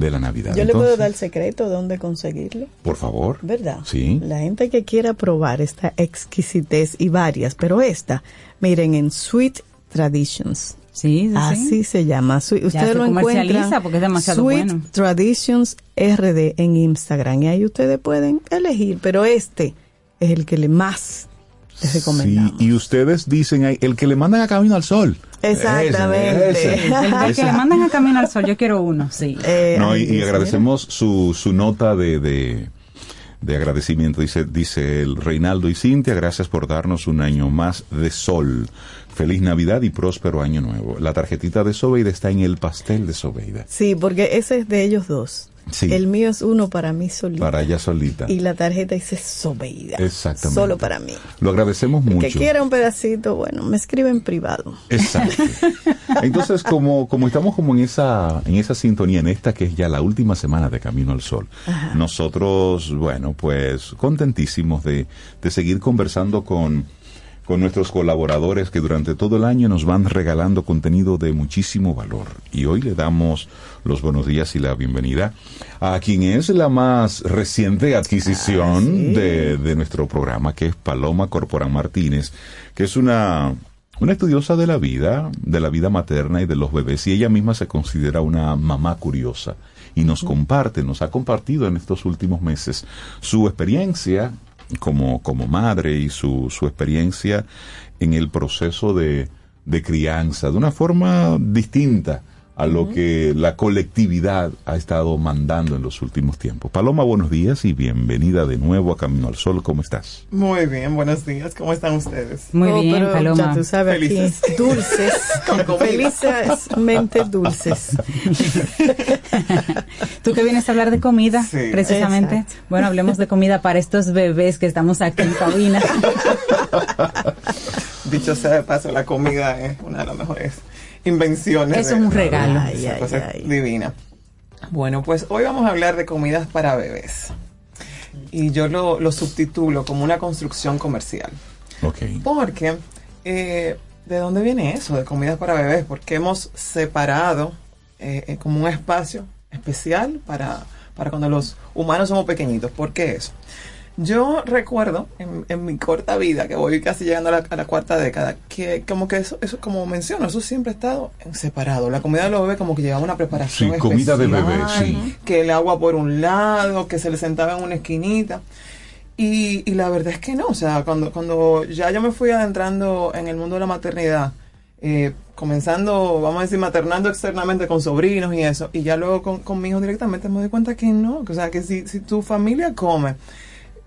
de la Navidad. Yo le puedo dar el secreto de dónde conseguirlo. Por favor. ¿Verdad? Sí. La gente que quiera probar esta exquisitez y varias, pero esta, miren, en Sweet Traditions. Sí, sí, Así sí. se llama. Su- Usted lo encuentra porque es demasiado Sweet bueno. Traditions RD en Instagram y ahí ustedes pueden elegir, pero este es el que le más les Sí, y ustedes dicen ahí, el que le mandan a Camino al Sol. Exactamente. Ese, ese. El, el que le mandan a Camino al Sol, yo quiero uno, sí. Eh, No, y, agradecemos su, su nota de, de, de agradecimiento. Dice, dice el Reinaldo y Cintia, gracias por darnos un año más de sol. Feliz Navidad y próspero año nuevo. La tarjetita de Sobeida está en el pastel de Sobeida. Sí, porque ese es de ellos dos. Sí. El mío es uno para mí solito. Para ella solita. Y la tarjeta dice Sobeida. Exactamente. Solo para mí. Lo agradecemos El que mucho. quiera un pedacito, bueno, me escribe en privado. Exacto. Entonces, como, como estamos como en esa, en esa sintonía, en esta que es ya la última semana de Camino al Sol, Ajá. nosotros, bueno, pues contentísimos de, de seguir conversando con, con nuestros colaboradores que durante todo el año nos van regalando contenido de muchísimo valor. Y hoy le damos los buenos días y la bienvenida a quien es la más reciente adquisición de, de nuestro programa, que es Paloma Corporán Martínez, que es una, una estudiosa de la vida, de la vida materna y de los bebés, y ella misma se considera una mamá curiosa. Y nos comparte, nos ha compartido en estos últimos meses su experiencia como, como madre y su, su experiencia en el proceso de, de crianza, de una forma distinta a lo que la colectividad ha estado mandando en los últimos tiempos. Paloma, buenos días y bienvenida de nuevo a Camino al Sol. ¿Cómo estás? Muy bien, buenos días. ¿Cómo están ustedes? Muy bien, pero Paloma. Ya tú sabes, aquí, Felices. dulces, Con comida. felizmente dulces. Tú que vienes a hablar de comida, Sí. precisamente. Exacto. Bueno, hablemos de comida para estos bebés que estamos aquí en cabina. Dicho sea de paso, la comida es una de las mejores invenciones. De- es un regalo. Ay, ay, cosa ay. divina. Bueno, pues hoy vamos a hablar de comidas para bebés. Y yo lo, lo subtitulo como una construcción comercial. Ok. Porque, eh, ¿de dónde viene eso de comidas para bebés? Porque hemos separado eh, eh, como un espacio especial para, para cuando los humanos somos pequeñitos. ¿Por qué eso? Yo recuerdo en, en mi corta vida, que voy casi llegando a la, a la cuarta década, que como que eso, eso, como menciono, eso siempre ha estado en separado. La comida de los bebés como que llevaba una preparación Sí, comida de especial, bebé, sí. Que el agua por un lado, que se le sentaba en una esquinita. Y, y la verdad es que no, o sea, cuando, cuando ya yo me fui adentrando en el mundo de la maternidad, eh, comenzando, vamos a decir, maternando externamente con sobrinos y eso, y ya luego con, con mi hijo directamente me doy cuenta que no, que, o sea, que si, si tu familia come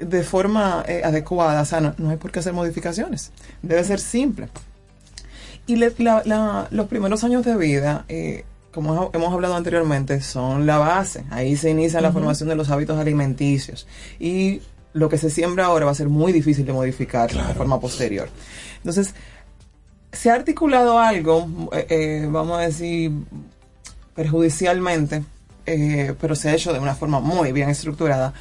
de forma eh, adecuada, o sea, no, no hay por qué hacer modificaciones, debe ser simple. Y le- la- la- los primeros años de vida, eh, como hemos hablado anteriormente, son la base. Ahí se inicia la formación de los hábitos alimenticios. Y lo que se siembra ahora va a ser muy difícil de modificar de forma posterior. Entonces, se ha articulado algo, eh, vamos a decir, perjudicialmente, pero se ha hecho de una forma muy bien estructurada,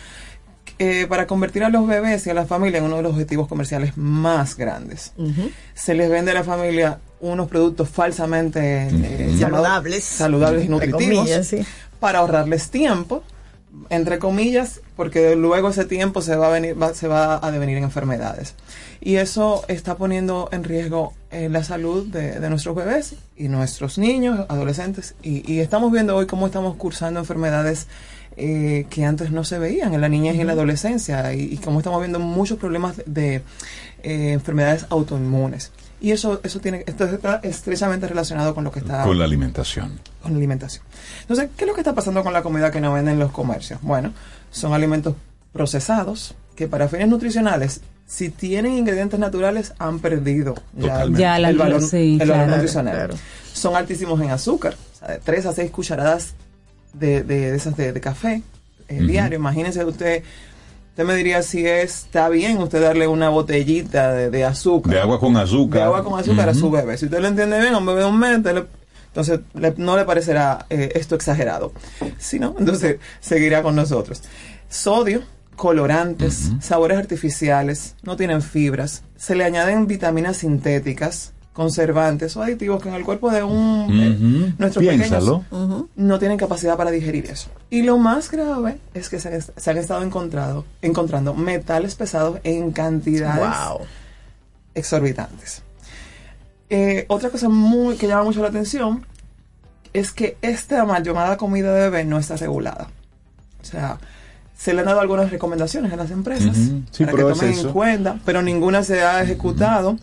eh, para convertir a los bebés y a la familia en uno de los objetivos comerciales más grandes. Se les vende a la familia unos productos falsamente eh, Saludables. saludables y nutritivos comillas, sí. para ahorrarles tiempo, entre comillas, porque luego ese tiempo se va a venir, va- se va a devenir en enfermedades. Y eso está poniendo en riesgo eh, la salud de, de nuestros bebés y nuestros niños, adolescentes. Y, y estamos viendo hoy cómo estamos cursando enfermedades eh, que antes no se veían en la niñez y en la adolescencia. Y, y cómo estamos viendo muchos problemas de, de, eh, enfermedades autoinmunes. Y eso, eso tiene, esto está estrechamente relacionado con lo que está Con la alimentación. con la alimentación. Entonces, ¿qué es lo que está pasando con la comida que nos venden en los comercios? Bueno, son alimentos procesados que para fines nutricionales, si tienen ingredientes naturales, han perdido ya. Ya la- el valor, sí, el valor claro, nutricional. claro. Son altísimos en azúcar, o sea, de 3 a 6 cucharadas de, de, de esas de, de café eh, diario. Imagínense usted, usted me diría si está bien usted darle una botellita de, de azúcar. De agua con azúcar. De agua con azúcar a su bebé. Si usted lo entiende bien, a un bebé de un mes, le- entonces le- no le parecerá eh, esto exagerado. Si no, entonces seguirá con nosotros. Sodio, colorantes, sabores artificiales, no tienen fibras, se le añaden vitaminas sintéticas, conservantes o aditivos que en el cuerpo de un eh, Ujú. nuestros Piénsalo. pequeños no tienen capacidad para digerir eso. Y lo más grave es que se, han- se han estado encontrado, encontrando metales pesados en cantidades Wow. exorbitantes. Eh, otra cosa muy que llama mucho la atención es que esta mal llamada comida de bebé no está regulada. O sea, se le han dado algunas recomendaciones a las empresas. Sí, para que es tomen en cuenta, pero ninguna se ha ejecutado.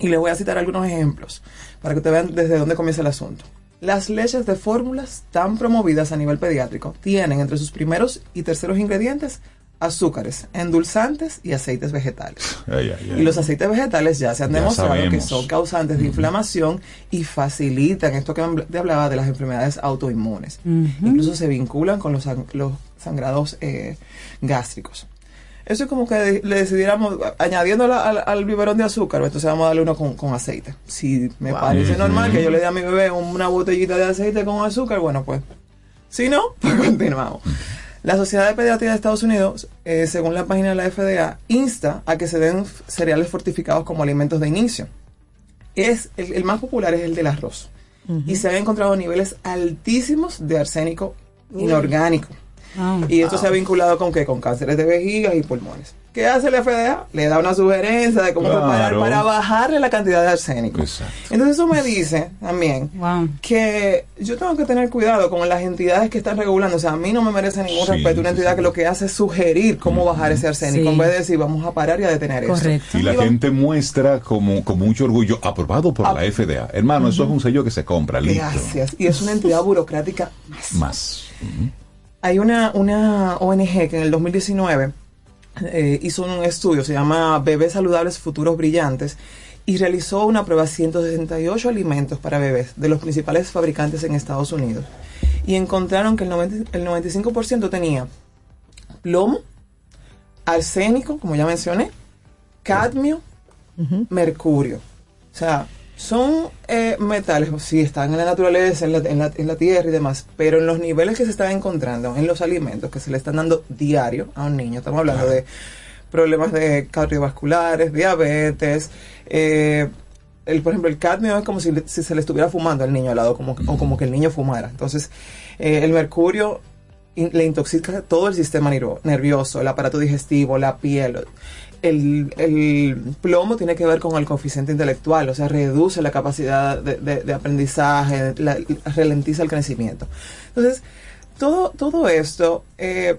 Y les voy a citar algunos ejemplos para que ustedes vean desde dónde comienza el asunto. Las leches de fórmulas tan promovidas a nivel pediátrico tienen entre sus primeros y terceros ingredientes azúcares, endulzantes y aceites vegetales. Ay, ay, ay. Y los aceites vegetales ya se han Ya demostrado que son causantes de inflamación y facilitan esto que te hablaba de las enfermedades autoinmunes. Incluso se vinculan con los, sang- los sangrados eh, gástricos. Eso es como que le decidiéramos, añadiendo al, al biberón de azúcar, pues entonces vamos a darle uno con, con aceite. Si me Wow. parece normal que yo le dé a mi bebé una botellita de aceite con azúcar, bueno, pues si no, pues continuamos. La Sociedad de Pediatría de Estados Unidos, eh, según la página de la FDA, insta a que se den cereales fortificados como alimentos de inicio. Es, el, el más popular es el del arroz. Y se han encontrado niveles altísimos de arsénico inorgánico. Ah. Y esto se ha vinculado con qué? Con cánceres de vejiga y pulmones. ¿Qué hace la FDA? Le da una sugerencia de cómo Claro. preparar para bajarle la cantidad de arsénico. Exacto. Entonces eso me dice también que yo tengo que tener cuidado con las entidades que están regulando. O sea, a mí no me merece ningún Sí, respeto una sí, entidad que lo que hace es sugerir cómo bajar ese arsénico Sí. en vez de decir vamos a parar y a detener eso. Y la gente muestra como, con mucho orgullo, aprobado por la FDA. Hermano, eso es un sello que se compra, listo. Gracias. Y es una entidad burocrática Más. Hay una, una ONG que en el 2019 eh, hizo un estudio, se llama Bebés Saludables Futuros Brillantes, y realizó una prueba de 168 alimentos para bebés de los principales fabricantes en Estados Unidos. Y encontraron que el, 90 el 95% tenía plomo, arsénico, como ya mencioné, cadmio, mercurio. O sea, son eh, metales, sí, están en la naturaleza, en la, en, la, en la tierra y demás, pero en los niveles que se están encontrando en los alimentos que se le están dando diario a un niño, estamos hablando de problemas de cardiovasculares, diabetes, eh, el, por ejemplo, el cadmio es como si, si se le estuviera fumando al niño al lado, como, o como que el niño fumara. Entonces, eh, el mercurio in- le intoxica todo el sistema nervioso, el aparato digestivo, la piel. El, el plomo tiene que ver con el coeficiente intelectual, o sea, reduce la capacidad de, de- de aprendizaje, la- ralentiza el crecimiento. Entonces, todo, todo esto eh,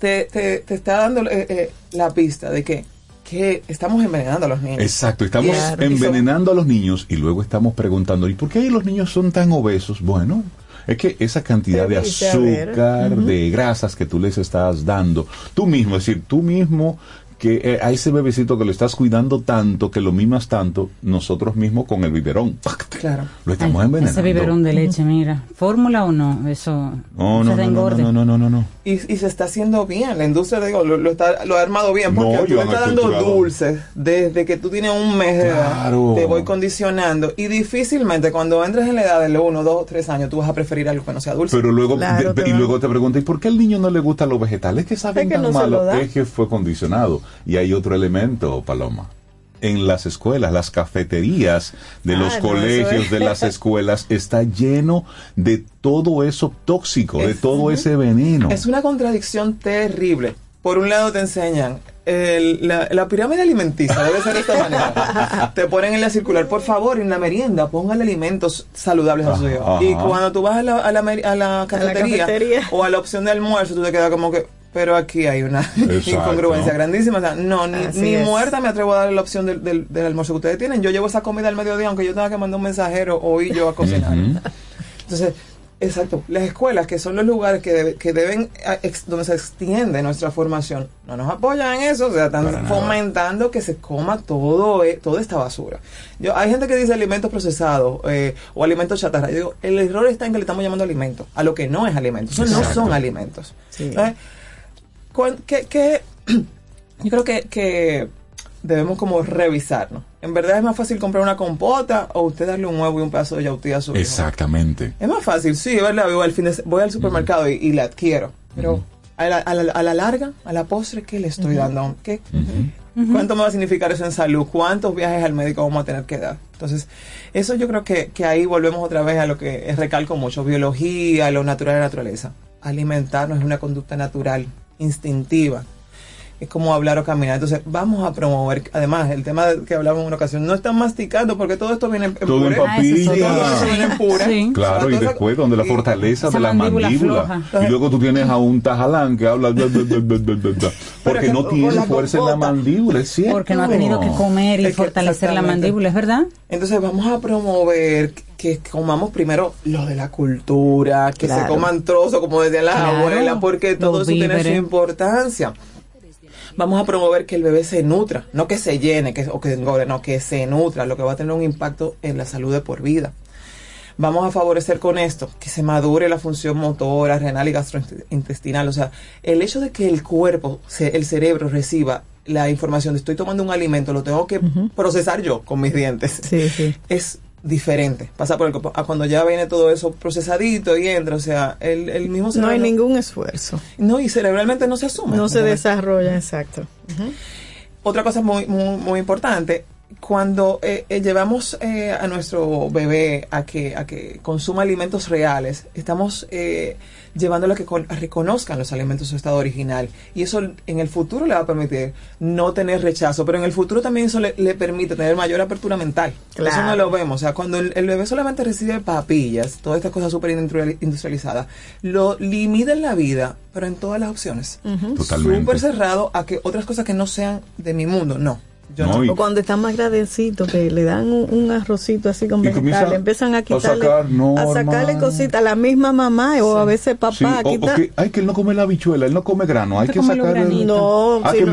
te, te- te está dando eh, eh, la pista de que, que estamos envenenando a los niños. Exacto, estamos Claro. envenenando a los niños y luego estamos preguntando, ¿y por qué los niños son tan obesos? Bueno, es que esa cantidad de azúcar, de grasas que tú les estás dando, tú mismo, es decir, tú mismo que eh, a ese bebecito que lo estás cuidando tanto, que lo mimas tanto, nosotros mismos con el biberón. Claro. lo estamos Ese envenenando. biberón de leche, mira. ¿Fórmula o no? Eso No, se no, da no, no, engorde. no, no, no, no, no. Y, y se está haciendo bien, la industria digo, lo, lo está, lo ha armado bien, porque No, tú yo le estás dando dulces desde que tú tienes un mes de Claro. edad, te voy condicionando y difícilmente cuando entres en la edad de los 1, 2 o 3 años tú vas a preferir algo que no sea dulce. Pero luego, Claro, de- te y luego te preguntas, ¿y por qué al niño no le gustan los vegetales? Es que saben Es que tan no malo. Es que fue condicionado. Y hay otro elemento, Paloma. En las escuelas, las cafeterías de los Ah, no, colegios, de las escuelas, está lleno de todo eso tóxico, de todo ese veneno. Es una contradicción terrible. Por un lado te enseñan el- la, la pirámide alimenticia, debe ser de esta manera. te ponen en la circular, por favor, en la merienda, póngale alimentos saludables a su Ajá, hijo. Y cuando tú vas a la, a la, meri- a la cafetería, cafetería. o a la opción de almuerzo, tú te quedas como que, pero aquí hay una Exacto. incongruencia grandísima. O sea, no, ni, muerta me atrevo a darle la opción del, del, del almuerzo que ustedes tienen. Yo llevo esa comida al mediodía, aunque yo tenga que mandar un mensajero o ir yo a cocinar. Entonces, exacto, las escuelas, que son los lugares que, debe- que deben, a- ex- donde se extiende nuestra formación, no nos apoyan en eso, o sea, están fomentando que se coma todo, eh, toda esta basura. Yo, hay gente que dice alimentos procesados eh, o alimentos chatarra. Yo digo, el error está en que le estamos llamando alimentos, a lo que no es alimento. Eso no son alimentos. Cuan- ¿qué- qué- yo creo que, que debemos como revisarnos. En verdad es más fácil comprar una compota o usted darle un huevo y un pedazo de yautía a su hijo. Exactamente. Es más fácil, sí, ¿verdad? Voy al, fin de voy al supermercado y, y la adquiero. Pero a, la, a la- a la larga, a la postre, ¿qué le estoy dando? ¿Qué, ¿Cuánto me va a significar eso en salud? ¿Cuántos viajes al médico vamos a tener que dar? Entonces, eso yo creo que, que ahí volvemos otra vez a lo que recalco mucho, biología, lo natural de la naturaleza. Alimentarnos es una conducta natural, instintiva. Es como hablar o caminar. Entonces, vamos a promover, además, el tema que hablamos en una ocasión, no están masticando porque todo esto viene en Todo en puré. papilla. Todo eso viene en puré. Claro, y después donde la fortaleza de la mandíbula. Y luego tú tienes a un tajalán que habla bla, bla, bla, bla, bla, bla, bla, porque que- no tiene la fuerza en la mandíbula, es cierto. Porque no ha tenido que comer y Es que fortalecer la mandíbula, ¿es verdad? Entonces vamos a promover que comamos primero lo de la cultura, que se coman trozos, como decían las Claro, abuelas, porque todo los eso tiene su importancia. Vamos a promover que el bebé se nutra, no que se llene que, o que engorde, no, que se nutra, lo que va a tener un impacto en la salud de por vida. Vamos a favorecer con esto que se madure la función motora, renal y gastrointestinal. O sea, el hecho de que el cuerpo, se- el cerebro reciba la información de estoy tomando un alimento, lo tengo que procesar yo con mis dientes. Sí, sí. Es diferente. Pasa por el cuerpo. A cuando ya viene todo eso procesadito y entra, o sea, el, el mismo No cerebro. hay ningún esfuerzo. No, y cerebralmente no se asume. No se desarrolla, exacto. Otra cosa muy, muy, muy importante, cuando eh, eh, llevamos eh, a nuestro bebé a que, a que consuma alimentos reales, estamos eh, llevándolo a que con- a reconozcan los alimentos en su estado original. Y eso en el futuro le va a permitir no tener rechazo, pero en el futuro también eso le, le permite tener mayor apertura mental. Claro. Eso no lo vemos. O sea, cuando el, el bebé solamente recibe papillas, todas estas cosas súper industriali- industrializadas, lo limita en la vida, pero en todas las opciones. Totalmente. Súper cerrado a que otras cosas que no sean de mi mundo, no. Yo no. O cuando están más grandecitos, que le dan un, un arrocito así con vegetales, empiezan a a quitarle, sacar a sacarle cositas a la misma mamá o a veces papá. Sí, o- o quita- que, ay, que él no come la habichuela, él no come grano, hay que come los sacar el... granitos. No, Ah, si que no-